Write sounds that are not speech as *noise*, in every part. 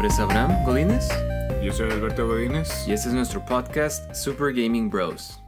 nombre es Abraham Godínez Yo soy Alberto Godínez. y este es nuestro podcast Super Gaming Bros.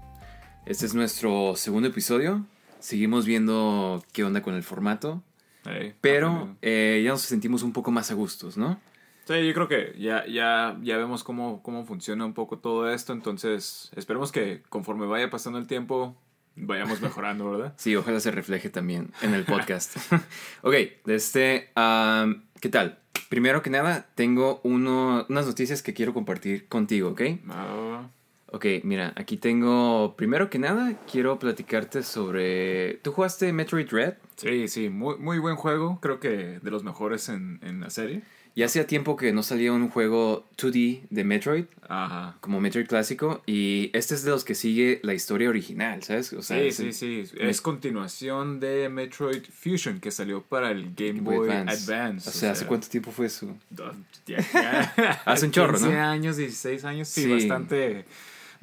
Este es nuestro segundo episodio. Seguimos viendo qué onda con el formato, Hey, pero eh, ya nos sentimos un poco más a gustos, ¿no? Sí, yo creo que ya, ya, ya vemos cómo, cómo funciona un poco todo esto, entonces esperemos que conforme vaya pasando el tiempo vayamos *laughs* mejorando, ¿verdad? Sí, ojalá se refleje también en el podcast. *laughs* ok, este, am, ¿qué tal? Primero que nada, tengo uno, unas noticias que quiero compartir contigo, ¿ok? Ah, Ok, mira, aquí tengo, primero que nada, quiero platicarte sobre... ¿Tú jugaste Metroid Red? sí, sí, muy, muy buen juego, creo que de los mejores en, en la serie. Ya hacía tiempo que no salía un juego 2D de Metroid, Ajá. como Metroid clásico, y este es de los que sigue la historia original, ¿sabes? O sea, Sí, es sí, sí. Es continuación de Metroid Fusion que salió para el Game Boy Advance. O sea, ¿hace cuánto tiempo fue eso? *laughs* Hace un chorro, ¿no? 15 años, 16 años. Sí, Sí. bastante.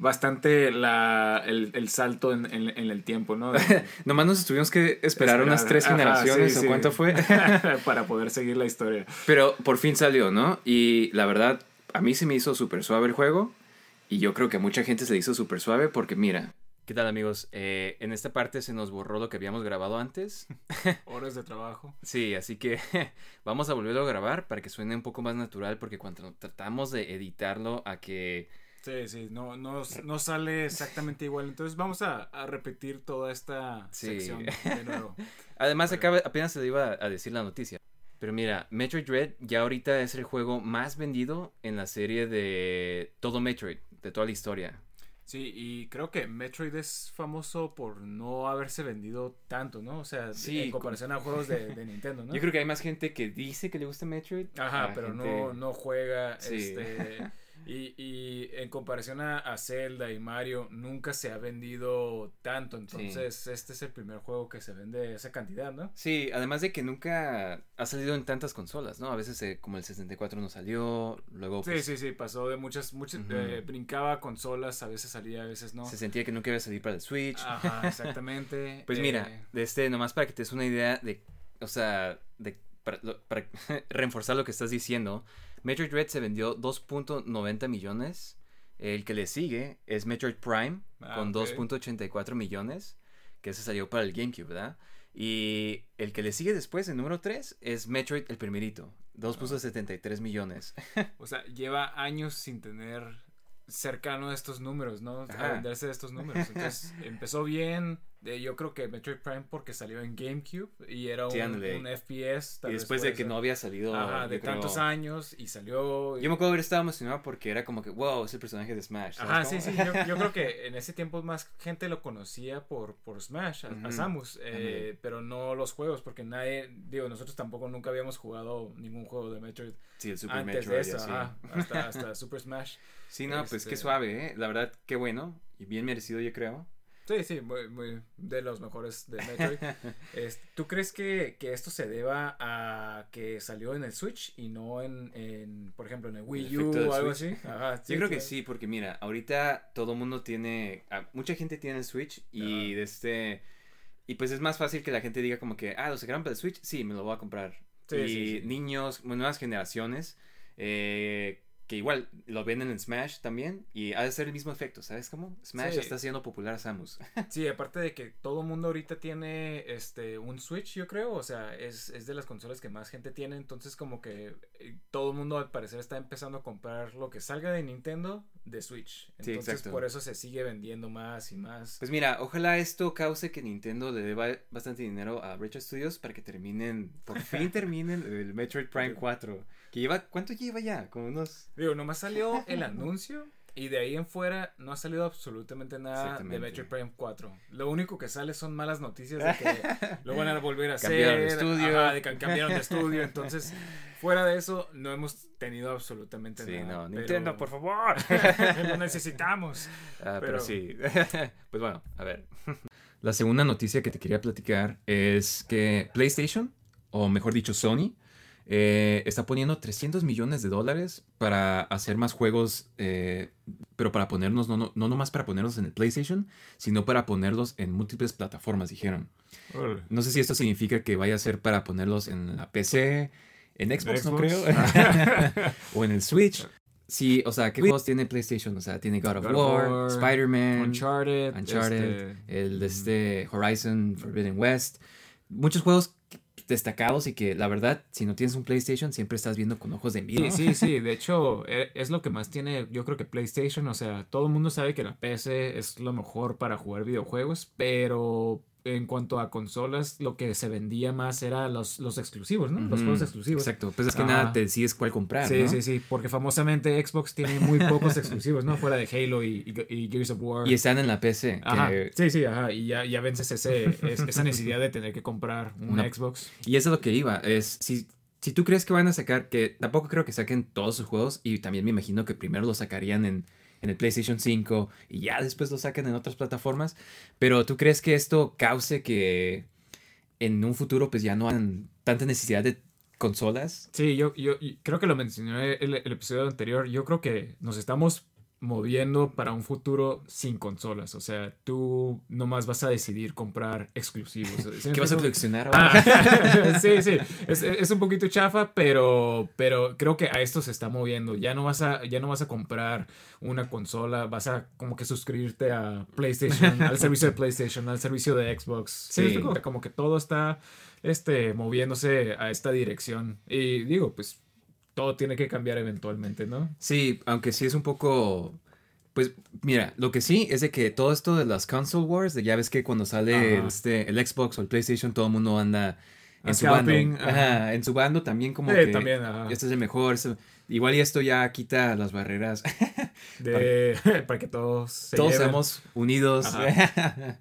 Bastante la, el, el salto en, en- en el tiempo, ¿no? *laughs* De- Nomás nos tuvimos que esperar unas tres Ajá, generaciones, sí, ¿o sí. cuánto fue? *laughs* Para poder seguir la historia. Pero por fin salió, ¿no? Y la verdad, a mí se me hizo súper suave el juego. Y yo creo que a mucha gente se le hizo súper suave porque mira. ¿Qué tal amigos? Eh, en esta parte se nos borró lo que habíamos grabado antes. *laughs* Horas de trabajo. Sí, así que vamos a volverlo a grabar para que suene un poco más natural porque cuando tratamos de editarlo a que... Sí, sí, no, no, no sale exactamente igual. Entonces vamos a, a repetir toda esta Sí. sección de nuevo. *laughs* Además acaba, apenas se le iba a decir la noticia. Pero mira, Metroid Red ya ahorita es el juego más vendido en la serie de todo Metroid, de toda la historia. Sí, y creo que Metroid es famoso por no haberse vendido tanto, ¿no? O sea, Sí, en comparación a juegos de, de Nintendo, ¿no? Yo creo que hay más gente que dice que le gusta Metroid. Ajá, pero gente- no, no juega. Sí. Este, y, y en comparación a, a Zelda y Mario, nunca se ha vendido tanto. Entonces, este es el primer juego que se vende esa cantidad, ¿no? Sí, además de que nunca ha salido en tantas consolas, ¿no? A veces eh, como el 64 no salió, luego Sí, pues, sí, sí, pasó de muchas, muchas, eh, brincaba consolas, a veces salía, a veces no. se sentía que nunca iba a salir para el Switch. Ajá, *laughs* exactamente. Pues Eh, mira, de este, nomás para que te des una idea de, o sea, de, para, para *laughs* reforzar lo que estás diciendo, Metroid Red se vendió 2.90 millones, el que le sigue es Metroid Prime Ah, con ok. 2.84 millones, que ese salió para el GameCube, ¿verdad? Y el que le sigue después, el número 3, es Metroid el primerito, 2.73 millones. O sea, lleva años sin tener cercano a estos números, ¿no? Ajá. A venderse de estos números. Entonces, empezó bien. Yo creo que Metroid Prime porque salió en GameCube y era un, Sí, ándale. un FPS. tal y después de que ser. no había salido... Ajá, de creo- tantos años y salió. Yo me acuerdo haber estado emocionado porque era como que, wow, es el personaje de Smash. ¿sabes Ajá, cómo? sí, sí. Yo, yo creo que en ese tiempo más gente lo conocía por, por Smash, a. Samus, eh, pero no los juegos, porque nadie, digo, nosotros tampoco nunca habíamos jugado ningún juego de Metroid Sí, el Super antes Metroid. de eso, ajá, hasta, *laughs* hasta Super Smash. Sí, no, pues Este- qué suave, ¿eh? La verdad, qué bueno y bien merecido, yo creo. Sí, sí, muy, muy de los mejores de Metroid. *laughs* Es- ¿Tú crees que, que esto se deba a que salió en el Switch y no en, en, por ejemplo, en el Wii U o algo Switch. así? Ajá, yo creo que sí, porque mira, ahorita todo mundo tiene, ah, mucha gente tiene el Switch y de este, y pues es más fácil que la gente diga como que, ah, lo sacaron para el Switch, sí, me lo voy a comprar. Sí, y sí, sí. niños, nuevas generaciones, eh, que igual lo venden en Smash también y ha de ser el mismo efecto, ¿sabes cómo? Smash Sí. está haciendo popular a Samus. *laughs* Sí, aparte de que todo el mundo ahorita tiene este un Switch, yo creo, o sea, es, es de las consolas que más gente tiene, entonces como que eh, todo el mundo al parecer está empezando a comprar lo que salga de Nintendo de Switch. Sí, Entonces exacto. por eso se sigue vendiendo más y más. Pues mira, ojalá esto cause que Nintendo le deba bastante dinero a Retro Studios para que terminen, por fin *laughs* terminen el Metroid Prime 4. Que lleva, ¿cuánto lleva ya? Como unos... Digo, nomás salió *laughs* el anuncio y de ahí en fuera no ha salido absolutamente nada de. Metroid Prime 4. Lo único que sale son malas noticias de que *laughs* lo van a volver a hacer. Cambiaron de estudio. ajá, de que cambiaron de estudio. *laughs* Entonces, fuera de eso, no hemos tenido absolutamente Sí, nada. no, pero- Nintendo, por favor. lo necesitamos. Ah, pero, Pero- sí. pues bueno, a ver. La segunda noticia que te quería platicar es que PlayStation, o mejor dicho Sony, eh, está poniendo 300 millones de dólares para hacer más juegos, eh, pero para ponernos, no, no, no nomás para ponerlos en el PlayStation, sino para ponerlos en múltiples plataformas, dijeron. No sé si esto significa que vaya a ser para ponerlos en la PC, en Xbox, no Xbox. creo, *laughs* o en el Switch. Sí, o sea, ¿qué juegos tiene PlayStation? O sea, tiene God of God of War, War, Spider-Man, Uncharted. Uncharted, este, el de este Horizon Forbidden West. Muchos juegos destacados y que la verdad, si no tienes un PlayStation, siempre estás viendo con ojos de envidia. Sí, sí, sí. De *laughs* hecho, e- es lo que más tiene, yo creo que PlayStation. O sea, todo el mundo sabe que la PC es lo mejor para jugar videojuegos, pero en cuanto a consolas, lo que se vendía más era los, los exclusivos, ¿no? Los juegos exclusivos. Exacto, pues es que Ajá. nada te decides cuál comprar, Sí, ¿no? sí, sí, porque famosamente Xbox tiene muy pocos *laughs* exclusivos, ¿no? Fuera de Halo y, y- y Gears of War. Y están en la PC. Ajá, que- sí, sí, ajá, y ya, ya vences ese, es- esa necesidad de tener que comprar un Una- Xbox. Y eso es lo que iba. Es si, si tú crees que van a sacar, que tampoco creo que saquen todos sus juegos, y también me imagino que primero los sacarían en, en el PlayStation 5 y ya después los saquen en otras plataformas. Pero tú crees que esto cause que en un futuro pues ya no hagan tanta necesidad de consolas. Sí, yo, yo, creo que lo mencioné el, el episodio anterior. Yo creo que nos estamos moviendo para un futuro sin consolas. O sea, tú nomás vas a decidir comprar exclusivos. *laughs* ¿Sí me ¿Qué vas a coleccionar ahora? Ah, *laughs* sí, sí, es, es un poquito chafa, pero, pero creo que a esto se está moviendo. Ya no vas a, ya no vas a comprar una consola, vas a como que suscribirte a PlayStation, al *laughs* servicio de PlayStation, al servicio de Xbox. Sí, Sí. como que todo está este, moviéndose a esta dirección. Y digo, pues todo tiene que cambiar eventualmente, ¿no? Sí, aunque sí es un poco. Pues mira, lo que sí es de que todo esto de las console wars, de ya ves que cuando sale Ajá. este, el Xbox o el PlayStation, todo el mundo anda en su bando. Ajá, en su bando también como Sí, que también, este es el mejor. este- igual y esto ya quita las barreras. *laughs* De, *laughs* para que todos se Todos lleven. seamos unidos.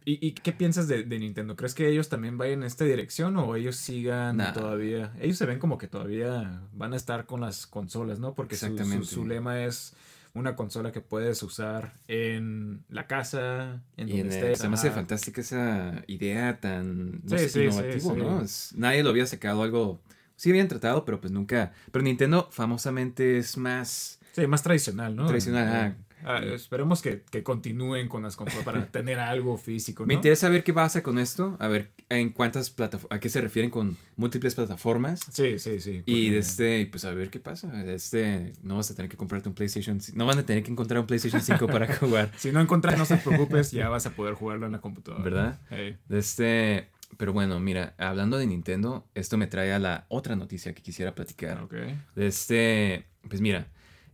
¿Y, y qué piensas de, de Nintendo? ¿Crees que ellos también vayan en esta dirección o ellos sigan Nah. todavía? Ellos se ven como que todavía van a estar con las consolas, ¿no? Porque su- su, lema es una consola que puedes usar en la casa, en Y donde estés. se me hace ajá. fantástica esa idea tan no Sí, sé, sí, sí, innovativo, sí. ¿no? Es- nadie lo había sacado algo. Sí habían tratado, pero pues nunca. Pero Nintendo famosamente es más. Sí, más tradicional, ¿no? Tradicional, Eh, ajá. ah, esperemos que, que continúen con las consolas para *laughs* tener algo físico, ¿no? Me interesa ver qué pasa con esto, a ver en cuántas plataformas, a qué se refieren con múltiples plataformas. Sí, sí, sí. Y este, pues a ver qué pasa. De este, no vas a tener que comprarte un PlayStation. No van a tener que encontrar un PlayStation 5 para *laughs* jugar, Si no encuentras, no te preocupes, ya vas a poder jugarlo en la computadora. ¿verdad? Ey. De este, pero bueno, mira, hablando de Nintendo, esto me trae a la otra noticia que quisiera platicar. Ok. De este, pues mira,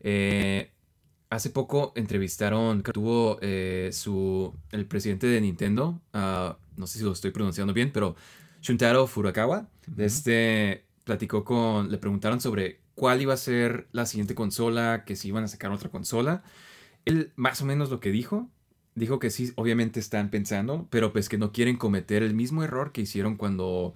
eh, hace poco entrevistaron, creo que tuvo eh, su, el presidente de Nintendo, ah, no sé si lo estoy pronunciando bien, pero Shuntaro Furukawa, este, platicó con, le preguntaron sobre cuál iba a ser la siguiente consola, que si iban a sacar otra consola. Él más o menos lo que dijo, dijo que sí, obviamente están pensando, pero pues que no quieren cometer el mismo error que hicieron cuando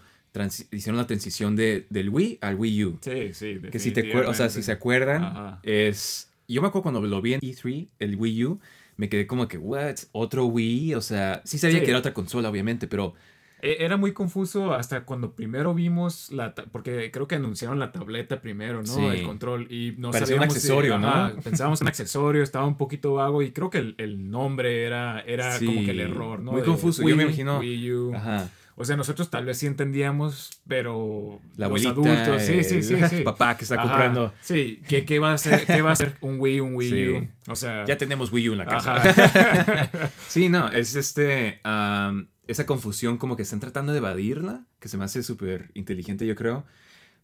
hicieron la transición de, del Wii al Wii U. Sí, sí. Que si te o sea, si se acuerdan, Ajá. es. Yo me acuerdo cuando lo vi en E3, el Wii U, me quedé como que, ¿what? ¿Otro Wii? O sea, sí sabía Sí. que era otra consola, obviamente, pero. E- Era muy confuso hasta cuando primero vimos la... Porque creo que anunciaron la tableta primero, ¿no? Sí. El control y no Parecía un sabíamos si- accesorio, ¿no? ajá, pensábamos un accesorio, estaba un poquito vago y creo que el, el nombre era, era Sí, como que el error, ¿no? muy De confuso, yo me Wii, imagino- Wii U. Ajá. O sea, nosotros tal vez sí entendíamos, pero La los abuelita, adultos, sí, sí, sí, el sí. *laughs* papá que está Ajá, comprando. Sí, ¿qué, qué va a ser, qué va a ser un Wii, un Wii Sí. U? O sea, Ya tenemos Wii U en la casa. ajá. *laughs* Sí, no, es este. am, esa confusión como que están tratando de evadirla, que se me hace súper inteligente, yo creo.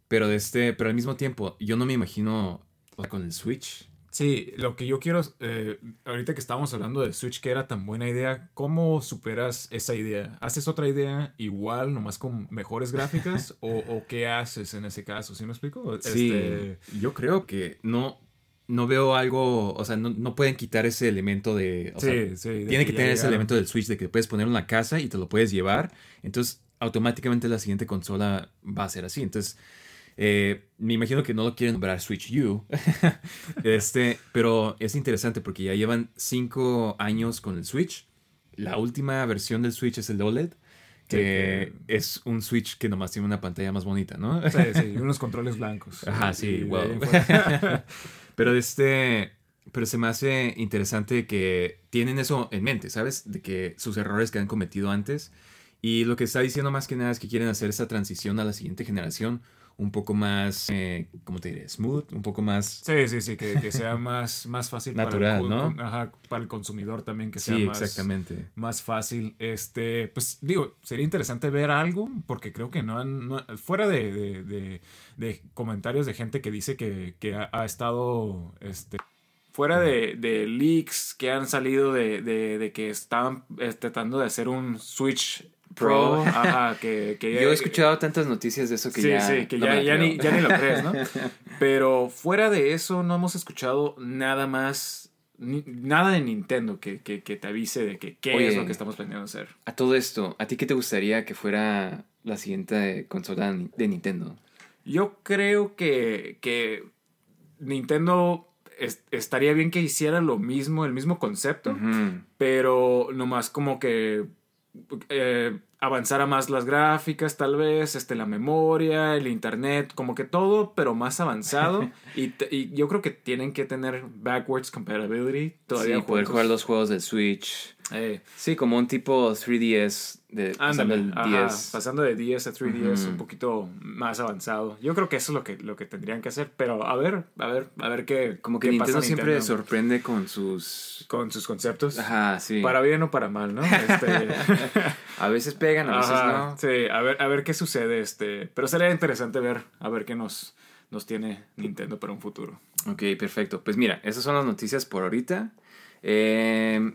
Pero de este, pero al mismo tiempo, yo no me imagino con el Switch. Sí, lo que yo quiero, eh, ahorita que estábamos hablando de Switch, que era tan buena idea, ¿cómo superas esa idea? ¿Haces otra idea igual, nomás con mejores gráficas? *laughs* o, o qué haces en ese caso? ¿Sí me explico? Sí, Este, yo creo que no, no veo algo, o sea, no, no pueden quitar ese elemento de... o sea, sí, sí. de tiene que tener ese elemento del Switch de que puedes poner en la casa y te lo puedes llevar. Entonces, automáticamente la siguiente consola va a ser así. Entonces, eh, me imagino que no lo quieren nombrar Switch U. *laughs* este, pero es interesante porque ya llevan cinco años con el Switch. La última versión del Switch es el OLED, que es un Switch que nomás tiene una pantalla más bonita, ¿no? Sí, sí, unos controles blancos. *laughs* Ajá, sí, wow. *laughs* pero este. Pero se me hace interesante que tienen eso en mente, ¿sabes? De que sus errores que han cometido antes. Y lo que está diciendo más que nada es que quieren hacer esa transición a la siguiente generación un poco más, eh, ¿cómo te diré? Smooth, un poco más... Sí, sí, sí, que, que sea *laughs* más, más fácil Natural, para el, ¿no? ajá, para el consumidor también, que sea Sí, más, exactamente. más fácil. Este, pues digo, sería interesante ver algo, porque creo que no han, no- fuera de, de- de- de comentarios de gente que dice que, que ha, ha estado, este, fuera de, de leaks que han salido de, de- de que estaban eh, tratando de hacer un Switch Pro, ajá, *laughs* que, que Yo he escuchado tantas noticias de eso que sí, ya... sí, que no ya, ni, ya ni lo crees, ¿no? *laughs* Pero fuera de eso, no hemos escuchado nada más, ni- nada de Nintendo que, que, que te avise de que qué Oye. es lo que estamos planeando hacer. A todo esto, ¿a ti qué te gustaría que fuera la siguiente consola de Nintendo? Yo creo que, que Nintendo es- estaría bien que hiciera lo mismo, el mismo concepto, pero nomás como que eh, avanzara más las gráficas, tal vez, este, la memoria, el internet, como que todo, pero más avanzado. *laughs* y, y yo creo que tienen que tener backwards compatibility todavía. Sí, poder jugar los juegos del Switch. Eh, Sí, como un tipo 3DS de pasando ándale, el ajá, 10. pasando de 10 a 3DS Ujú. un poquito más avanzado. Yo creo que eso es lo que, lo que tendrían que hacer, pero a ver, a ver, a ver qué Como que qué Nintendo pasa siempre Nintendo sorprende con sus... con sus conceptos. Ajá, sí. Para bien o para mal, ¿no? Este, *laughs* A veces pegan, a veces Ajá, no. Sí, a ver, a ver qué sucede. Este, pero sería interesante ver, a ver qué nos, nos tiene Nintendo para un futuro. Ok, perfecto. Pues mira, esas son las noticias por ahorita. Eh,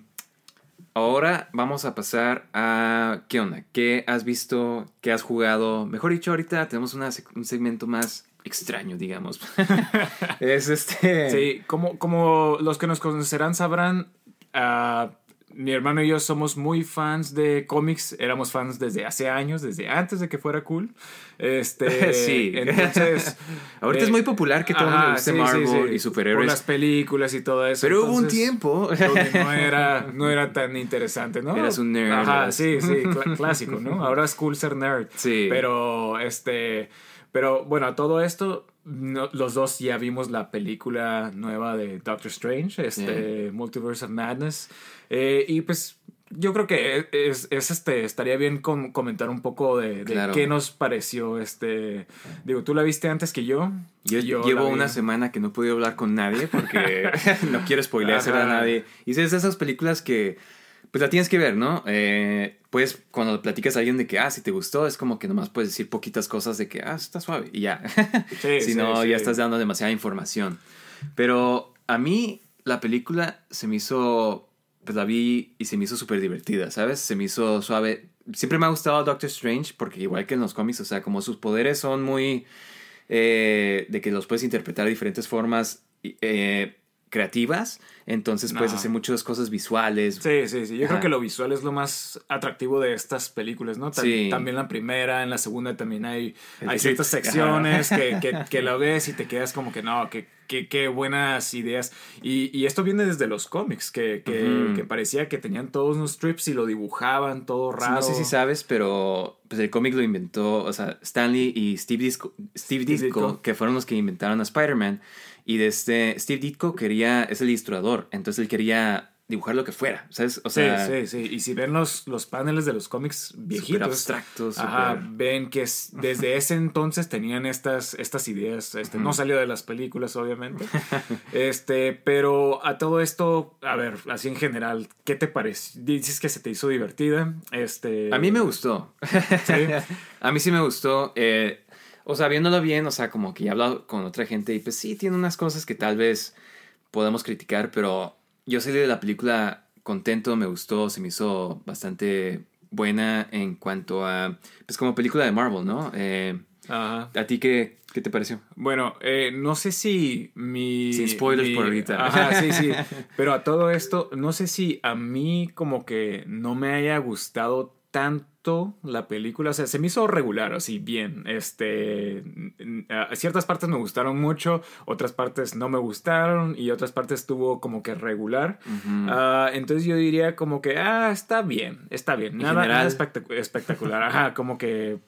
ahora vamos a pasar a... ¿Qué onda? ¿Qué has visto? ¿Qué has jugado? Mejor dicho, ahorita tenemos un segmento más extraño, digamos. *laughs* es este... Sí, como, como los que nos conocerán sabrán, ah, mi hermano y yo somos muy fans de cómics. Éramos fans desde hace años, desde antes de que fuera cool. Este, *laughs* Sí. Entonces. *laughs* Ahorita eh, es muy popular que todo el mundo guste sí, sí, Marvel y sí, Por superhéroes. las películas y todo eso. Pero hubo un tiempo. donde no *laughs* era, no era tan interesante, ¿no? Eras un nerd, Ajá, sí, sí, cl- clásico, ¿no? Ahora es cool ser nerd. Sí. Pero, este, pero bueno, a todo esto, no- los dos ya vimos la película nueva de Doctor Strange, este, Multiverse of Madness. Eh, y pues yo creo que es, es, este, estaría bien com- comentar un poco de, de Claro. qué nos pareció, este, digo, tú la viste antes que yo. Yo, Yo llevo una semana que no he podido hablar con nadie porque *laughs* *laughs* no quiero spoileársela a nadie. Y es de esas películas que, pues la tienes que ver, ¿no? Eh, pues cuando platicas a alguien de que, ah, si te gustó, es como que nomás puedes decir poquitas cosas de que, ah, está suave y ya. *laughs* Sí, si sí, no, sí. ya estás dando demasiada información. Pero a mí la película se me hizo, pues la vi y se me hizo súper divertida, ¿sabes? Se me hizo suave. Siempre me ha gustado Doctor Strange porque igual que en los cómics, o sea, como sus poderes son muy... eh, de que los puedes interpretar de diferentes formas eh, creativas, entonces puedes No. hacer muchas cosas visuales. Sí, sí, sí. Yo Ajá. creo que lo visual es lo más atractivo de estas películas, ¿no? Tam- Sí. También la primera, en la segunda también hay, ciertas secciones que, que, *laughs* que lo ves y te quedas como que no, que, que, qué buenas ideas. Y, y esto viene desde los cómics, que, que, parecía que tenían todos unos strips y lo dibujaban todo raro. No sé si sabes, pero pues, el cómic lo inventó, o sea, Stanley y Steve Ditko, Steve Ditko, Ditko. que fueron los que inventaron a Spider-Man. Y de este, Steve Ditko quería, es el ilustrador, entonces él quería dibujar lo que fuera, ¿sabes? O Sí, sea, sí, sí. Y si ven los, los paneles de los cómics viejitos, abstractos, ajá, ven que es- desde *laughs* ese entonces tenían estas, estas ideas. Este, No salió de las películas, obviamente. este, pero a todo esto, a ver, así en general, ¿qué te parece? Dices que se te hizo divertida. Este, A mí me gustó. Sí. *laughs* a mí sí me gustó. eh, o sea, viéndolo bien, o sea, como que ya he hablado con otra gente y pues sí, tiene unas cosas que tal vez podemos criticar, pero yo salí de la película contento, me gustó, se me hizo bastante buena en cuanto a, pues como película de Marvel, ¿no? Eh, Ajá. ¿A ti qué, qué te pareció? Bueno, eh, no sé si mi... Sin spoilers mi- por ahorita. Ajá, sí, sí. *laughs* Pero a todo esto, no sé si a mí como que no me haya gustado tanto la película. O sea, se me hizo regular, así bien. Este, ciertas partes me gustaron mucho, otras partes no me gustaron y otras partes estuvo como que regular. Ah, entonces yo diría como que, ah, está bien, está bien. En Nada, nada espectac- espectacular. Ajá, como que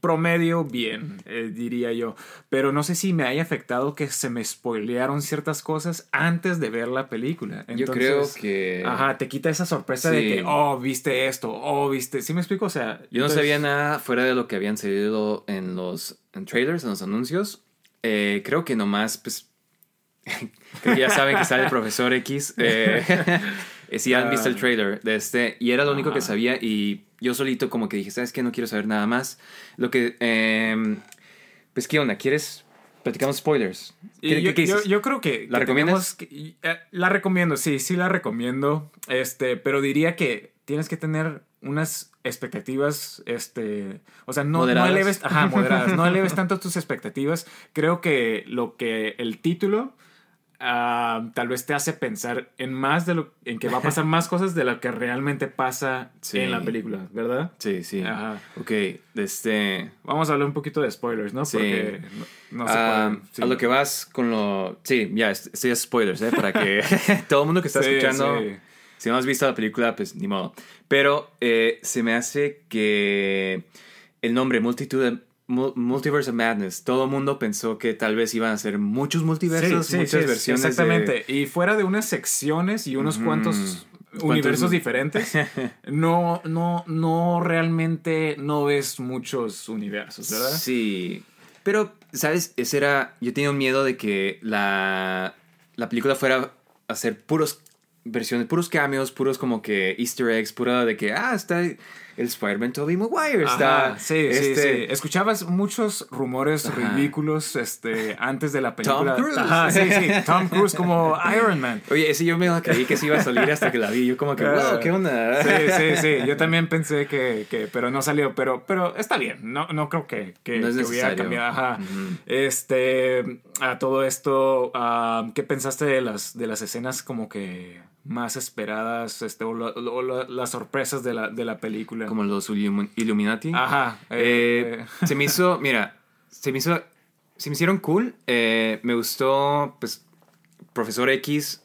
promedio bien, eh, diría yo. Pero no sé si me haya afectado que se me spoilearon ciertas cosas antes de ver la película. yo creo Entonces, que... Ajá, te quita esa sorpresa de Sí. que, oh, viste esto, oh, viste. ¿Sí me explico? O sea, Yo no entonces- sabía nada fuera de lo que habían salido en los en trailers, en los anuncios. Eh, creo que nomás, pues, creo *laughs* que ya saben que sale el profesor X. Eh, *laughs* eh, si han visto el trailer de este, y era lo único que Ajá. sabía. Y yo solito, como que dije, ¿sabes qué? No quiero saber nada más. Lo que, em, pues, ¿qué onda? ¿Quieres? Platicamos spoilers. ¿Qué, yo, qué- yo- yo creo que. ¿La que recomiendas? que- eh, la recomiendo, sí, sí la recomiendo. Este, pero diría que tienes que tener unas expectativas, este, o sea, no, no eleves, ajá, *laughs* moderadas, no eleves tanto tus expectativas. Creo que lo que el título ah, tal vez te hace pensar en más de lo, en que va a pasar *laughs* más cosas de lo que realmente pasa Sí. en la película, ¿verdad? Sí, sí. Ajá. Ok, este... Vamos a hablar un poquito de spoilers, ¿no? Sí. Porque no, no se Ah, pueden- sí. A lo que vas con lo... Sí, ya, est- estoy a spoilers, ¿eh? Para que *laughs* todo el mundo que está Sí, escuchando... Si no has visto la película, pues ni modo. Pero eh, se me hace que el nombre Multitud Mu- Multiverse of Madness, todo el mundo pensó que tal vez iban a ser muchos multiversos, Sí, sí, muchas sí, versiones. de- Exactamente. Y fuera de unas secciones y unos cuantos ¿Cuántos universos diferentes, *laughs* no, no, no realmente no ves muchos universos, ¿verdad? Sí. Pero, ¿sabes? Ese era. Yo tenía un miedo de que la, la película fuera a ser puros versiones, puros cameos, puros como que easter eggs, pura de que, ah, está el Spider-Man Tobey Maguire, está... Ajá, sí, sí, este, sí. Escuchabas muchos rumores Ajá. ridículos este, antes de la película. Cruise. Ajá, sí, sí. Tom Cruise como Iron Man. Oye, ese yo me creí que sí iba a salir hasta que la vi. Yo como que, wow, ¿qué onda? Sí, sí, sí. Yo también pensé que, que pero no salió. Pero, pero está bien. No, no creo que, que, No que hubiera cambiado. Ajá. Este, a todo esto, ah, ¿qué pensaste de las, de las escenas como que más esperadas, este, o, las sorpresas de la, de la película? Como los Illumi- Illuminati. Ajá. Eh, eh, se me hizo, mira, se me hizo, se me hicieron cool. Eh, me gustó, pues, Profesor X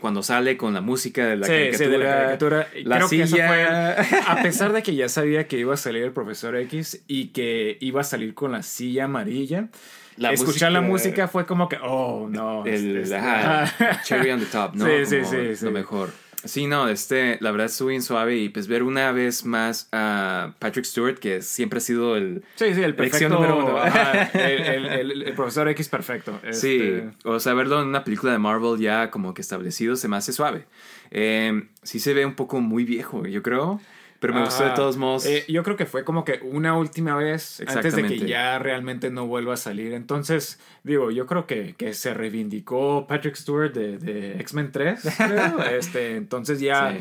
cuando sale con la música de la sí, caricatura. sí, de la caricatura. Y La Creo que eso silla. fue. *laughs* A pesar de que ya sabía que iba a salir el profesor X y que iba a salir con la silla amarilla, La escuchar la música- música fue como que, oh, no. El, este- ajá, ajá. *laughs* cherry on the top, ¿no? Sí, sí, sí, sí. Lo mejor. Sí, no, este, la verdad estuvo bien suave y pues ver una vez más a Patrick Stewart, que siempre ha sido el... Sí, sí, el perfecto. número uno. ajá, *laughs* el, el- el- el profesor X perfecto. Sí, Este, o sea, verlo en una película de Marvel ya como que establecido se me hace suave. Eh, sí se ve un poco muy viejo, yo creo, pero me gustó de ajá. todos modos. Eh, yo creo que fue como que una última vez antes de que ya realmente no vuelva a salir. Entonces, digo, yo creo que, que se reivindicó Patrick Stewart de, de X-Men 3, creo. *laughs* este, entonces ya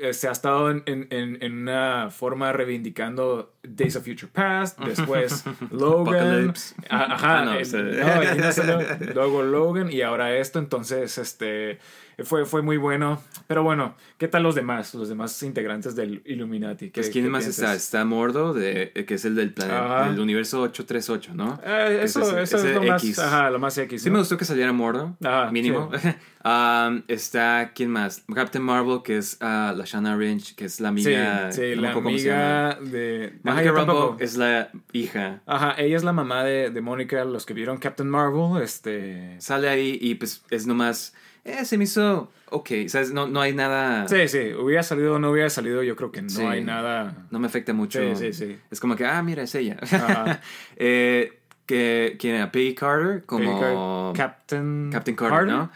eh, se ha estado en, en- en- una forma reivindicando Days of Future Past, después *laughs* Logan. Ah, Ajá, Ah, no, el- no, *laughs* no luego Logan y ahora esto. Entonces, este fue, fue muy bueno. Pero bueno, ¿qué tal los demás? Los demás integrantes del Illuminati. ¿Qué- Pues, ¿quién qué más piensas? está? Está Mordo, de, eh, que es el del planeta, del universo 838, ¿no? Eh, eso Ese- eso es lo más, X. ajá, lo más X. Sí me gustó que saliera Mordo, Ajá, mínimo. *laughs* Um, está, ¿quién más? Captain Marvel, que es ah, la Shanna Lynch, que es la Sí, amiga... sí, no me la amiga de. Monica Rambeau es la hija. Ajá, ella es la mamá de, de Mónica, los que vieron Captain Marvel, este... Sale ahí y pues es nomás eh, se me hizo ok, ¿sabes? No, no hay nada... Sí, sí, hubiera salido o no hubiera salido, yo creo que no Sí. hay nada... No me afecta mucho. Sí, sí, sí. Es como que, ah, mira, es ella. Ajá. *laughs* eh, que, ¿Quién era? Peggy Carter, como... Captain... Captain Carter, ¿no?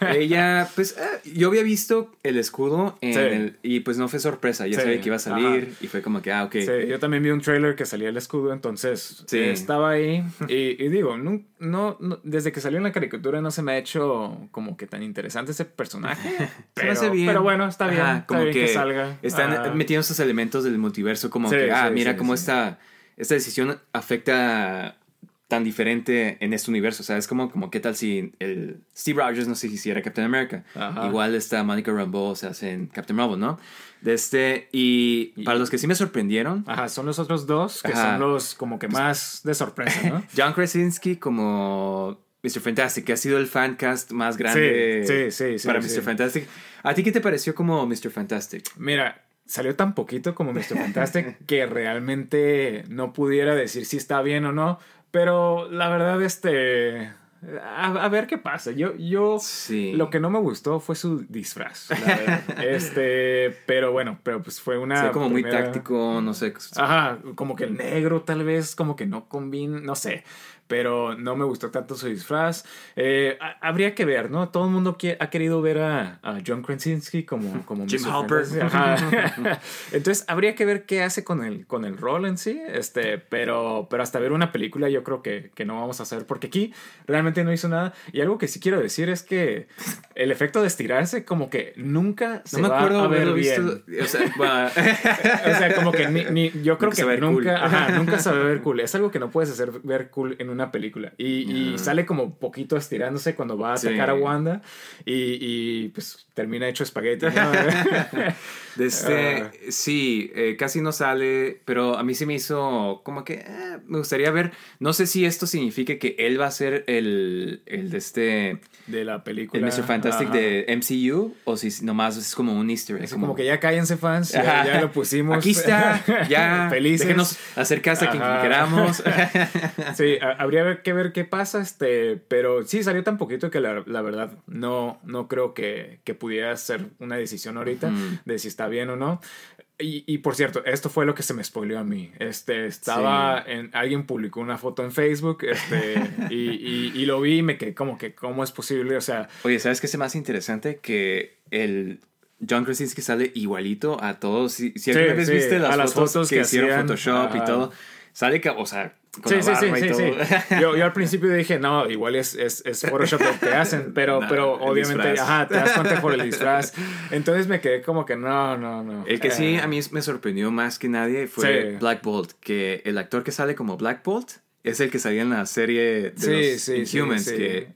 *laughs* Ella, pues, eh, yo había visto el escudo en Sí. el- y pues no fue sorpresa, ya Sí, sabía que iba a salir ajá. y fue como que, ah, ok. Sí, yo también vi un trailer que salía el escudo, entonces Sí. eh, estaba ahí. *laughs* Y, y digo, no, no, no- desde que salió en la caricatura no se me ha hecho como que tan interesante ese personaje. *laughs* Se me Pero, hace bien. pero bueno, está bien. Ajá, está como bien que, que salga. Están Ajá. metiendo esos elementos del multiverso, como que, ah, mira cómo esta, esta decisión afecta tan diferente en este universo. O sea, es como, como qué tal si el Steve Rogers no se hiciera Captain America. Ajá. Igual está Monica Rambeau se hace en Captain Marvel, ¿no? De este, y, Y- para los que sí me sorprendieron, Ajá, son los otros dos que Ajá. son los como que más de sorpresa, ¿no? *laughs* John Krasinski como Mr. Fantastic, que ha sido el fancast más grande Sí, sí, sí, para. Mr. Fantastic. ¿A ti qué te pareció como Mr. Fantastic? Mira, salió tan poquito como Mr. *laughs* Fantastic que realmente no pudiera decir si está bien o no. Pero la verdad, este. A, a ver qué pasa. Yo, yo. Sí. Lo que no me gustó fue su disfraz. la verdad. *laughs* este. Pero bueno, pero pues fue una. Se ve como muy táctico, no sé. Ajá, como que el negro tal vez, como que no combina, no sé. Pero no me gustó tanto su disfraz. Eh, ha- habría que ver, ¿no? Todo el mundo qui- ha querido ver a, a John Krasinski como, como Jim. Halpert. *laughs* Entonces habría que ver qué hace con el, con el rol en sí. Este, pero, pero hasta ver una película yo creo que, que no vamos a hacer. Porque aquí realmente no hizo nada. Y algo que sí quiero decir es que el efecto de estirarse como que nunca No se me va acuerdo a ver haberlo bien. visto. O sea, *laughs* bueno, O sea, como que ni, ni- yo creo que nunca, cool. ajá, nunca se va a ver *laughs* cool. Es algo que no puedes hacer ver cool en una película. Y, y sale como poquito estirándose cuando va a Sí. atacar a Wanda y, y, pues termina hecho espagueti. ¿no? *laughs* *laughs* de este, Ah. sí, eh, casi no sale, pero a mí se me hizo como que eh, me gustaría ver. No sé si esto significa que él va a ser el, el de este, de la el película. Mr. Fantastic Ajá. de MCU, o si nomás es como un Easter egg. Es como que ya cállense fans, ya, Ajá. ya lo pusimos. Aquí está, ya. *laughs* Felices. Déjenos hacer casa a quien Ajá. queramos. *laughs* Sí, ha- habría que ver qué pasa, este, pero sí salió tan poquito que la, la verdad no, no creo que, que pudiera ser una decisión ahorita de si está bien o no. Y, y por cierto, esto fue lo que se me spoileó a mí. Este, estaba en, alguien publicó una foto en Facebook, este, y, y, y lo vi y me quedé como que, ¿cómo es posible? O sea, Oye, ¿sabes qué es más interesante? Que el John Krasinski sale igualito a todos. Si, si alguna vez sí, viste las, a las fotos, fotos que, que hicieron Photoshop y todo, sale que, o sea, con Sí, la sí, sí, barba y sí, todo. sí. Yo, yo al principio dije, no, igual es, es, es Photoshop lo que hacen, *laughs* pero, No, pero obviamente, ajá, te das cuenta por el disfraz. *laughs* Entonces me quedé como que no, no, no. El que sí Eh, a mí me sorprendió más que nadie fue Sí. Black Bolt, que el actor que sale como Black Bolt es el que salía en la serie de Sí, los sí, sí, Inhumans, sí. que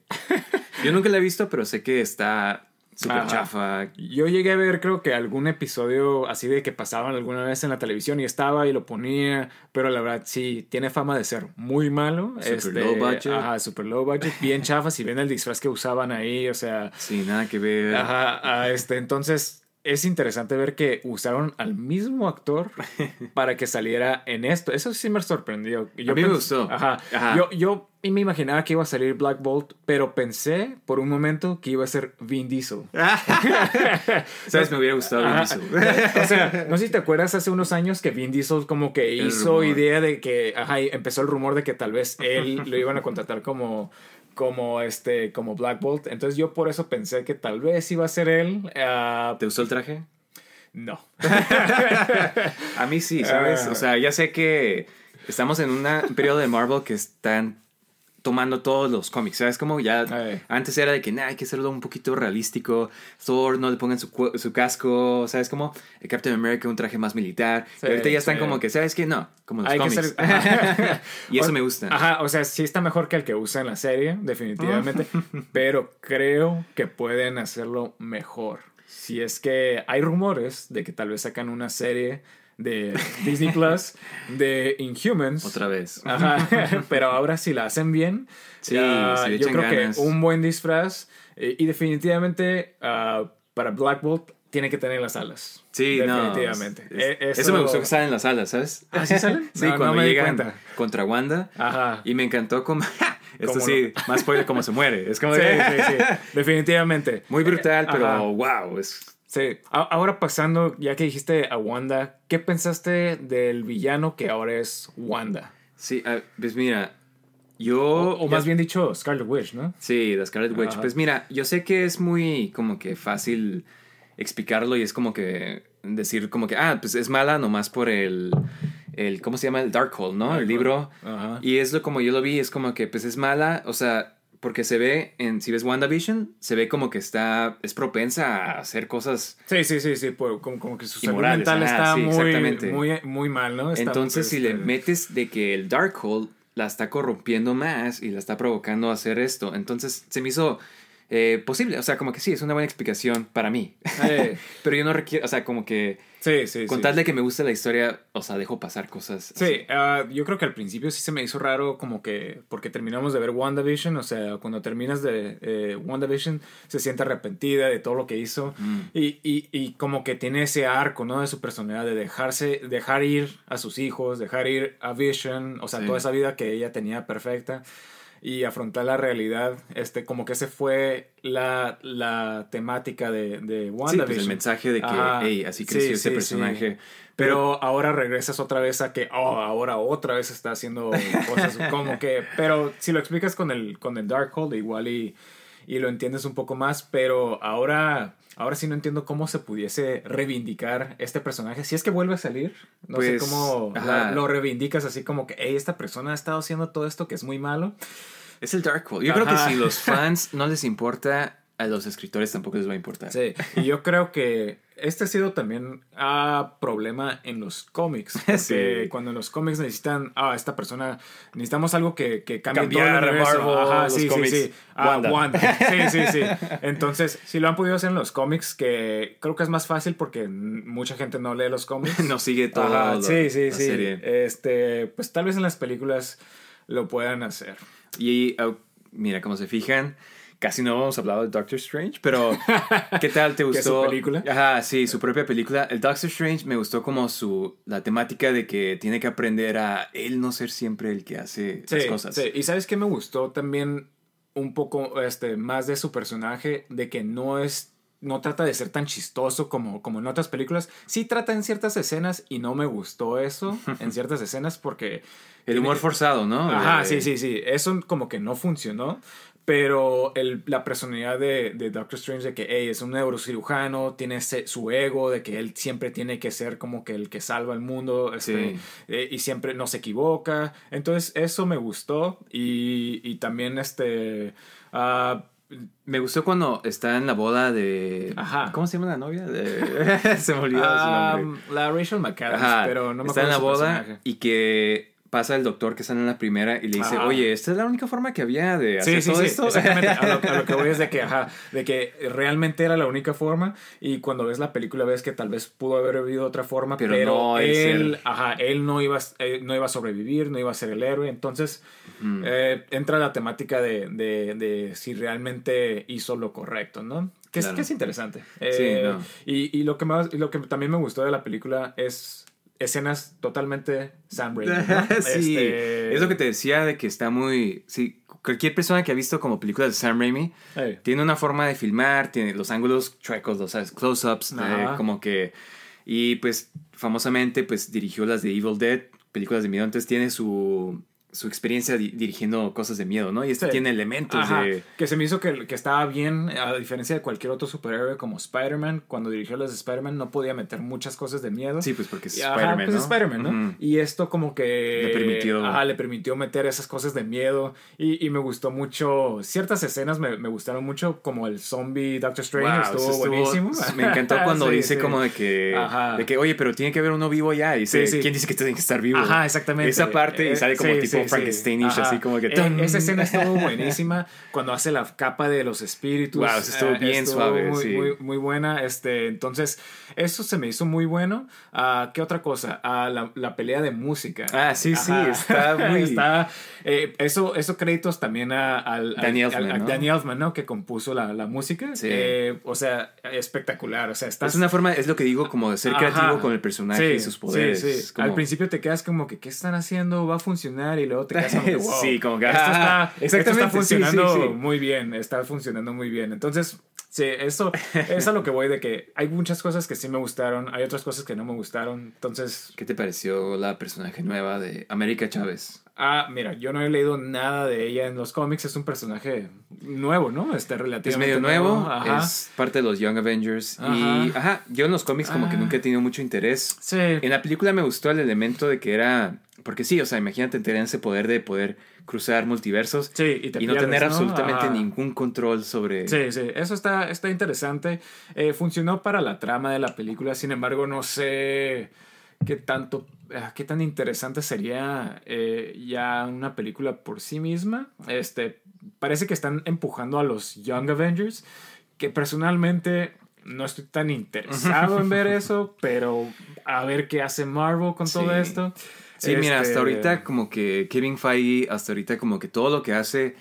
yo nunca la he visto, pero sé que está súper Ajá. chafa. Yo llegué a ver, creo que algún episodio así de que pasaban alguna vez en la televisión y estaba y lo ponía, pero la verdad sí, tiene fama de ser muy malo. este, Super low budget. Ajá, super low budget, bien *laughs* chafa, si ven el disfraz que usaban ahí, o sea, Sí, nada que ver. Ajá, ah, este, entonces es interesante ver que usaron al mismo actor *laughs* para que saliera en esto. Eso sí me sorprendió. Yo A mí me gustó. Ajá. Ajá. Yo, yo me imaginaba que iba a salir Black Bolt, pero pensé por un momento que iba a ser Vin Diesel. *laughs* ¿Sabes? Me hubiera gustado Vin. Diesel. o sea, no sé si te acuerdas hace unos años que Vin Diesel como que hizo idea de que, ajá, empezó el rumor de que tal vez él lo iban a contratar como como este como Black Bolt. Entonces yo por eso pensé que tal vez iba a ser él. Ah, ¿Te gustó el traje? no. *laughs* A mí sí, ¿sabes? Ah. O sea, ya sé que estamos en un periodo de Marvel que están tomando todos los cómics, ¿sabes? Como ya Ay. antes era de que nah, hay que hacerlo un poquito realístico, Thor no le pongan su, su casco, ¿sabes? Como el Captain America un traje más militar. Sí, y ahorita ya están sí. como que, ¿sabes qué? No, como los Hay que cómics. ser- *laughs* y eso O- me gusta. Ajá, o sea, sí está mejor que el que usa en la serie, definitivamente. *laughs* pero creo que pueden hacerlo mejor. Si es que hay rumores de que tal vez sacan una serie de Disney Plus de Inhumans. Otra vez. Ajá, *laughs* pero ahora si la hacen bien, Sí, si le yo creo ganas. que un buen disfraz eh, y definitivamente ah, para Black Bolt tiene que tener las alas. Sí, no. definitivamente. es- Eh, eso... me gustó que salen en las alas, ¿sabes? ¿Ah, sí salen? *laughs* sí, No, no cuando me di llegan cuenta. contra Wanda. Ajá. Y me encantó como... *laughs* Esto sí, más spoiler como se muere. Es como Sí, de- sí, sí. Definitivamente. Muy brutal, pero Ajá. wow. Es, Sí. A- ahora pasando, ya que dijiste a Wanda, ¿qué pensaste del villano que ahora es Wanda? sí, pues mira, yo... O, o más ya- bien dicho, Scarlet Witch, ¿no? Sí, la Scarlet Witch. Ajá. Pues mira, yo sé que es muy como que fácil explicarlo y es como que decir como que, ah, pues es mala nomás por el, el ¿cómo se llama? El Darkhold, ¿no? el libro. Ajá. Y es lo como yo lo vi, es como que pues es mala, o sea, porque se ve en, si ves WandaVision, se ve como que está, es propensa a hacer cosas. Sí, sí, sí, sí, como, como que su salud mental está sí, muy, muy, muy mal, ¿no? Está, Entonces, si le este, metes de que el Darkhold la está corrompiendo más y la está provocando a hacer esto, entonces se me hizo eh, posible. O sea, como que sí, es una buena explicación para mí. eh, *laughs* Pero yo no requiero, o sea, como que sí, sí, con sí. tal de que me guste la historia, o sea, dejo pasar cosas. Sí, ah, yo creo que al principio sí se me hizo raro como que porque terminamos de ver WandaVision, o sea, cuando terminas de eh, WandaVision se siente arrepentida de todo lo que hizo Mm. y, y, y como que tiene ese arco, ¿no? De su personalidad, de dejarse, dejar ir a sus hijos, dejar ir a Vision, o sea, Sí. toda esa vida que ella tenía perfecta y afrontar la realidad, este, como que ese fue la, la temática de, de Sí, WandaVision. pues el mensaje de que, hey, así Sí, creció sí, personaje. sí. Pero ahora regresas otra vez a que, oh, ahora otra vez está haciendo cosas *laughs* como que, pero si lo explicas con el, con el Darkhold igual y, y lo entiendes un poco más, pero ahora, ahora sí no entiendo cómo se pudiese reivindicar este personaje. Si es que vuelve a salir, no Pues, sé cómo ajá. la- lo reivindicas así como que, hey, esta persona ha estado haciendo todo esto que es muy malo. Es el Darkhold. Yo creo que si los *laughs* fans no les importa, a los escritores tampoco les va a importar. Sí, y yo creo que este ha sido también ah, problema en los cómics. *laughs* Porque Sí. cuando en los cómics necesitan, ah, esta persona, necesitamos algo que, que cambie Cambiar todo el universo. Marvel, Ajá, los sí, sí, cómics. sí. Ah, Wanda. Wanda. *laughs* Sí, sí, sí. Entonces, si lo han podido hacer en los cómics, que creo que es más fácil porque mucha gente no lee los cómics. No sigue todo Ajá, lo- sí, sí, la sí. serie. Este, pues tal vez en las películas lo puedan hacer. Y mira, como se fijan, casi no hemos hablado de Doctor Strange, pero *laughs* ¿qué tal te ¿Que gustó? su película? Ajá, sí, su propia película. El Doctor Strange me gustó como su la temática de que tiene que aprender a él no ser siempre el que hace las cosas. sí. Y sabes qué me gustó también un poco este, más de su personaje, de que no es. No trata de ser tan chistoso como, como en otras películas. Sí trata en ciertas escenas y no me gustó eso *laughs* en ciertas escenas porque... El humor tiene- forzado, ¿no? Ajá, sí, sí, sí. Eso como que no funcionó. Pero el, la personalidad de, de Doctor Strange de que hey, es un neurocirujano, tiene ese- su ego, de que él siempre tiene que ser como que el que salva el mundo este, Sí. eh, y siempre no se equivoca. Entonces eso me gustó y, y también este... ah, Me gustó cuando está en la boda de... Ajá. ¿Cómo se llama la novia? De- *laughs* se me olvidó ah, su nombre. la Rachel McAdams, pero no me está en la su boda personaje. y que pasa el doctor que está en la primera y le dice, Ajá. oye, esta es la única forma que había de hacer Sí, sí, todo sí, esto. exactamente. A lo, a lo que voy es de que, *laughs* ajá, de que realmente era la única forma y cuando ves la película ves que tal vez pudo haber habido otra forma, Pero pero, no él, ajá, él no iba, a- eh, no iba a sobrevivir, no iba a ser el héroe. Entonces eh, entra la temática de, de, de si realmente hizo lo correcto, ¿no? Que, es, que es interesante. Sí, Eh, no. y, y lo que más, y lo que también me gustó de la película es escenas totalmente Sam Raimi. ¿no? *laughs* sí, Este, es lo que te decía de que está muy... Sí, cualquier persona que ha visto como películas de Sam Raimi Hey. tiene una forma de filmar, tiene los ángulos chuecos, los ¿sabes? close-ups, eh, como que... Y pues famosamente pues dirigió las de Evil Dead, películas de miedo, entonces tiene su, su experiencia di- dirigiendo cosas de miedo, ¿no? Y este Sí. tiene elementos Ajá, de... Que se me hizo que, que estaba bien, a diferencia de cualquier otro superhéroe como Spider-Man. Cuando dirigió las de Spider-Man no podía meter muchas cosas de miedo. Sí, pues porque es Spider-Man, pues ¿no? es Spider-Man, ¿no? Y esto como que... Le permitió- Ajá, le permitió meter esas cosas de miedo. Y, y me gustó mucho... Ciertas escenas me, me gustaron mucho, como el zombie Doctor Strange. Wow, estuvo, buenísimo. Me encantó *laughs* cuando Sí, dice sí. como de que, Ajá. de que, oye, pero tiene que haber uno vivo ya. Y dice. ¿quién dice que tiene que estar vivo? Ajá, exactamente. Esa parte y Eh, sale como tipo sí, sí. Frankensteinish, así como que... Eh, esa escena estuvo *laughs* buenísima cuando hace la capa de los espíritus. Wow, estuvo bien suave, Muy, sí. muy, muy buena. Este, entonces, eso se me hizo muy bueno. Ah, ¿Qué otra cosa? Ah, la, la pelea de música. Ah, sí, sí, Ajá. está *laughs* muy- Está, eh, eso, eso créditos también a, al, al- Elfman. Danny Elfman, ¿no? Que compuso la, la música. Sí. Eh, o sea, espectacular. O sea, estás... Es una forma, es lo que digo, como de ser creativo Ajá. con el personaje Sí, y sus poderes. sí, sí. Es como- Al principio te quedas como que, ¿qué están haciendo? ¿Va a funcionar? Y luego luego te quedas como que, *laughs* wow, Sí, como que, esto está, esto está exactamente, sí, funcionando sí, sí. muy bien, está funcionando muy bien. Entonces, sí, eso *laughs* es a lo que voy de que hay muchas cosas que sí me gustaron, hay otras cosas que no me gustaron. Entonces, ¿Qué te pareció la personaje nueva de América Chávez? Ah, mira, yo no he leído nada de ella en los cómics, es un personaje nuevo, ¿no? Este Es relativamente medio nuevo, Ajá. es parte de los Young Avengers. Ajá. Y, ajá, yo en los cómics como que Ah. nunca he tenido mucho interés. Sí. En la película me gustó el elemento de que era... Porque sí, o sea, imagínate tener ese poder de poder cruzar multiversos Sí, y, te y no tener absolutamente Ajá. ningún control sobre... Sí, sí, eso está, está interesante. Eh, funcionó para la trama de la película, sin embargo, no sé qué tanto, qué tan interesante sería eh, ya una película por sí misma. Este, parece que están empujando a los Young Avengers, que personalmente no estoy tan interesado en ver *laughs* eso, pero a ver qué hace Marvel con todo esto. Sí, mira, Este, hasta ahorita como que Kevin Feige, hasta ahorita como que todo lo que hace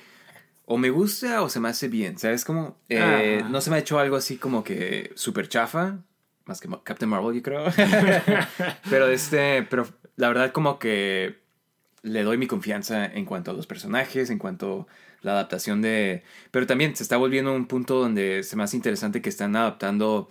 o me gusta o se me hace bien, ¿sabes? Como eh, Ajá. no se me ha hecho algo así como que súper chafa, más que Captain Marvel, yo creo. *laughs* pero este, pero la verdad como que le doy mi confianza en cuanto a los personajes, en cuanto a la adaptación de... Pero también se está volviendo un punto donde se me hace interesante que están adaptando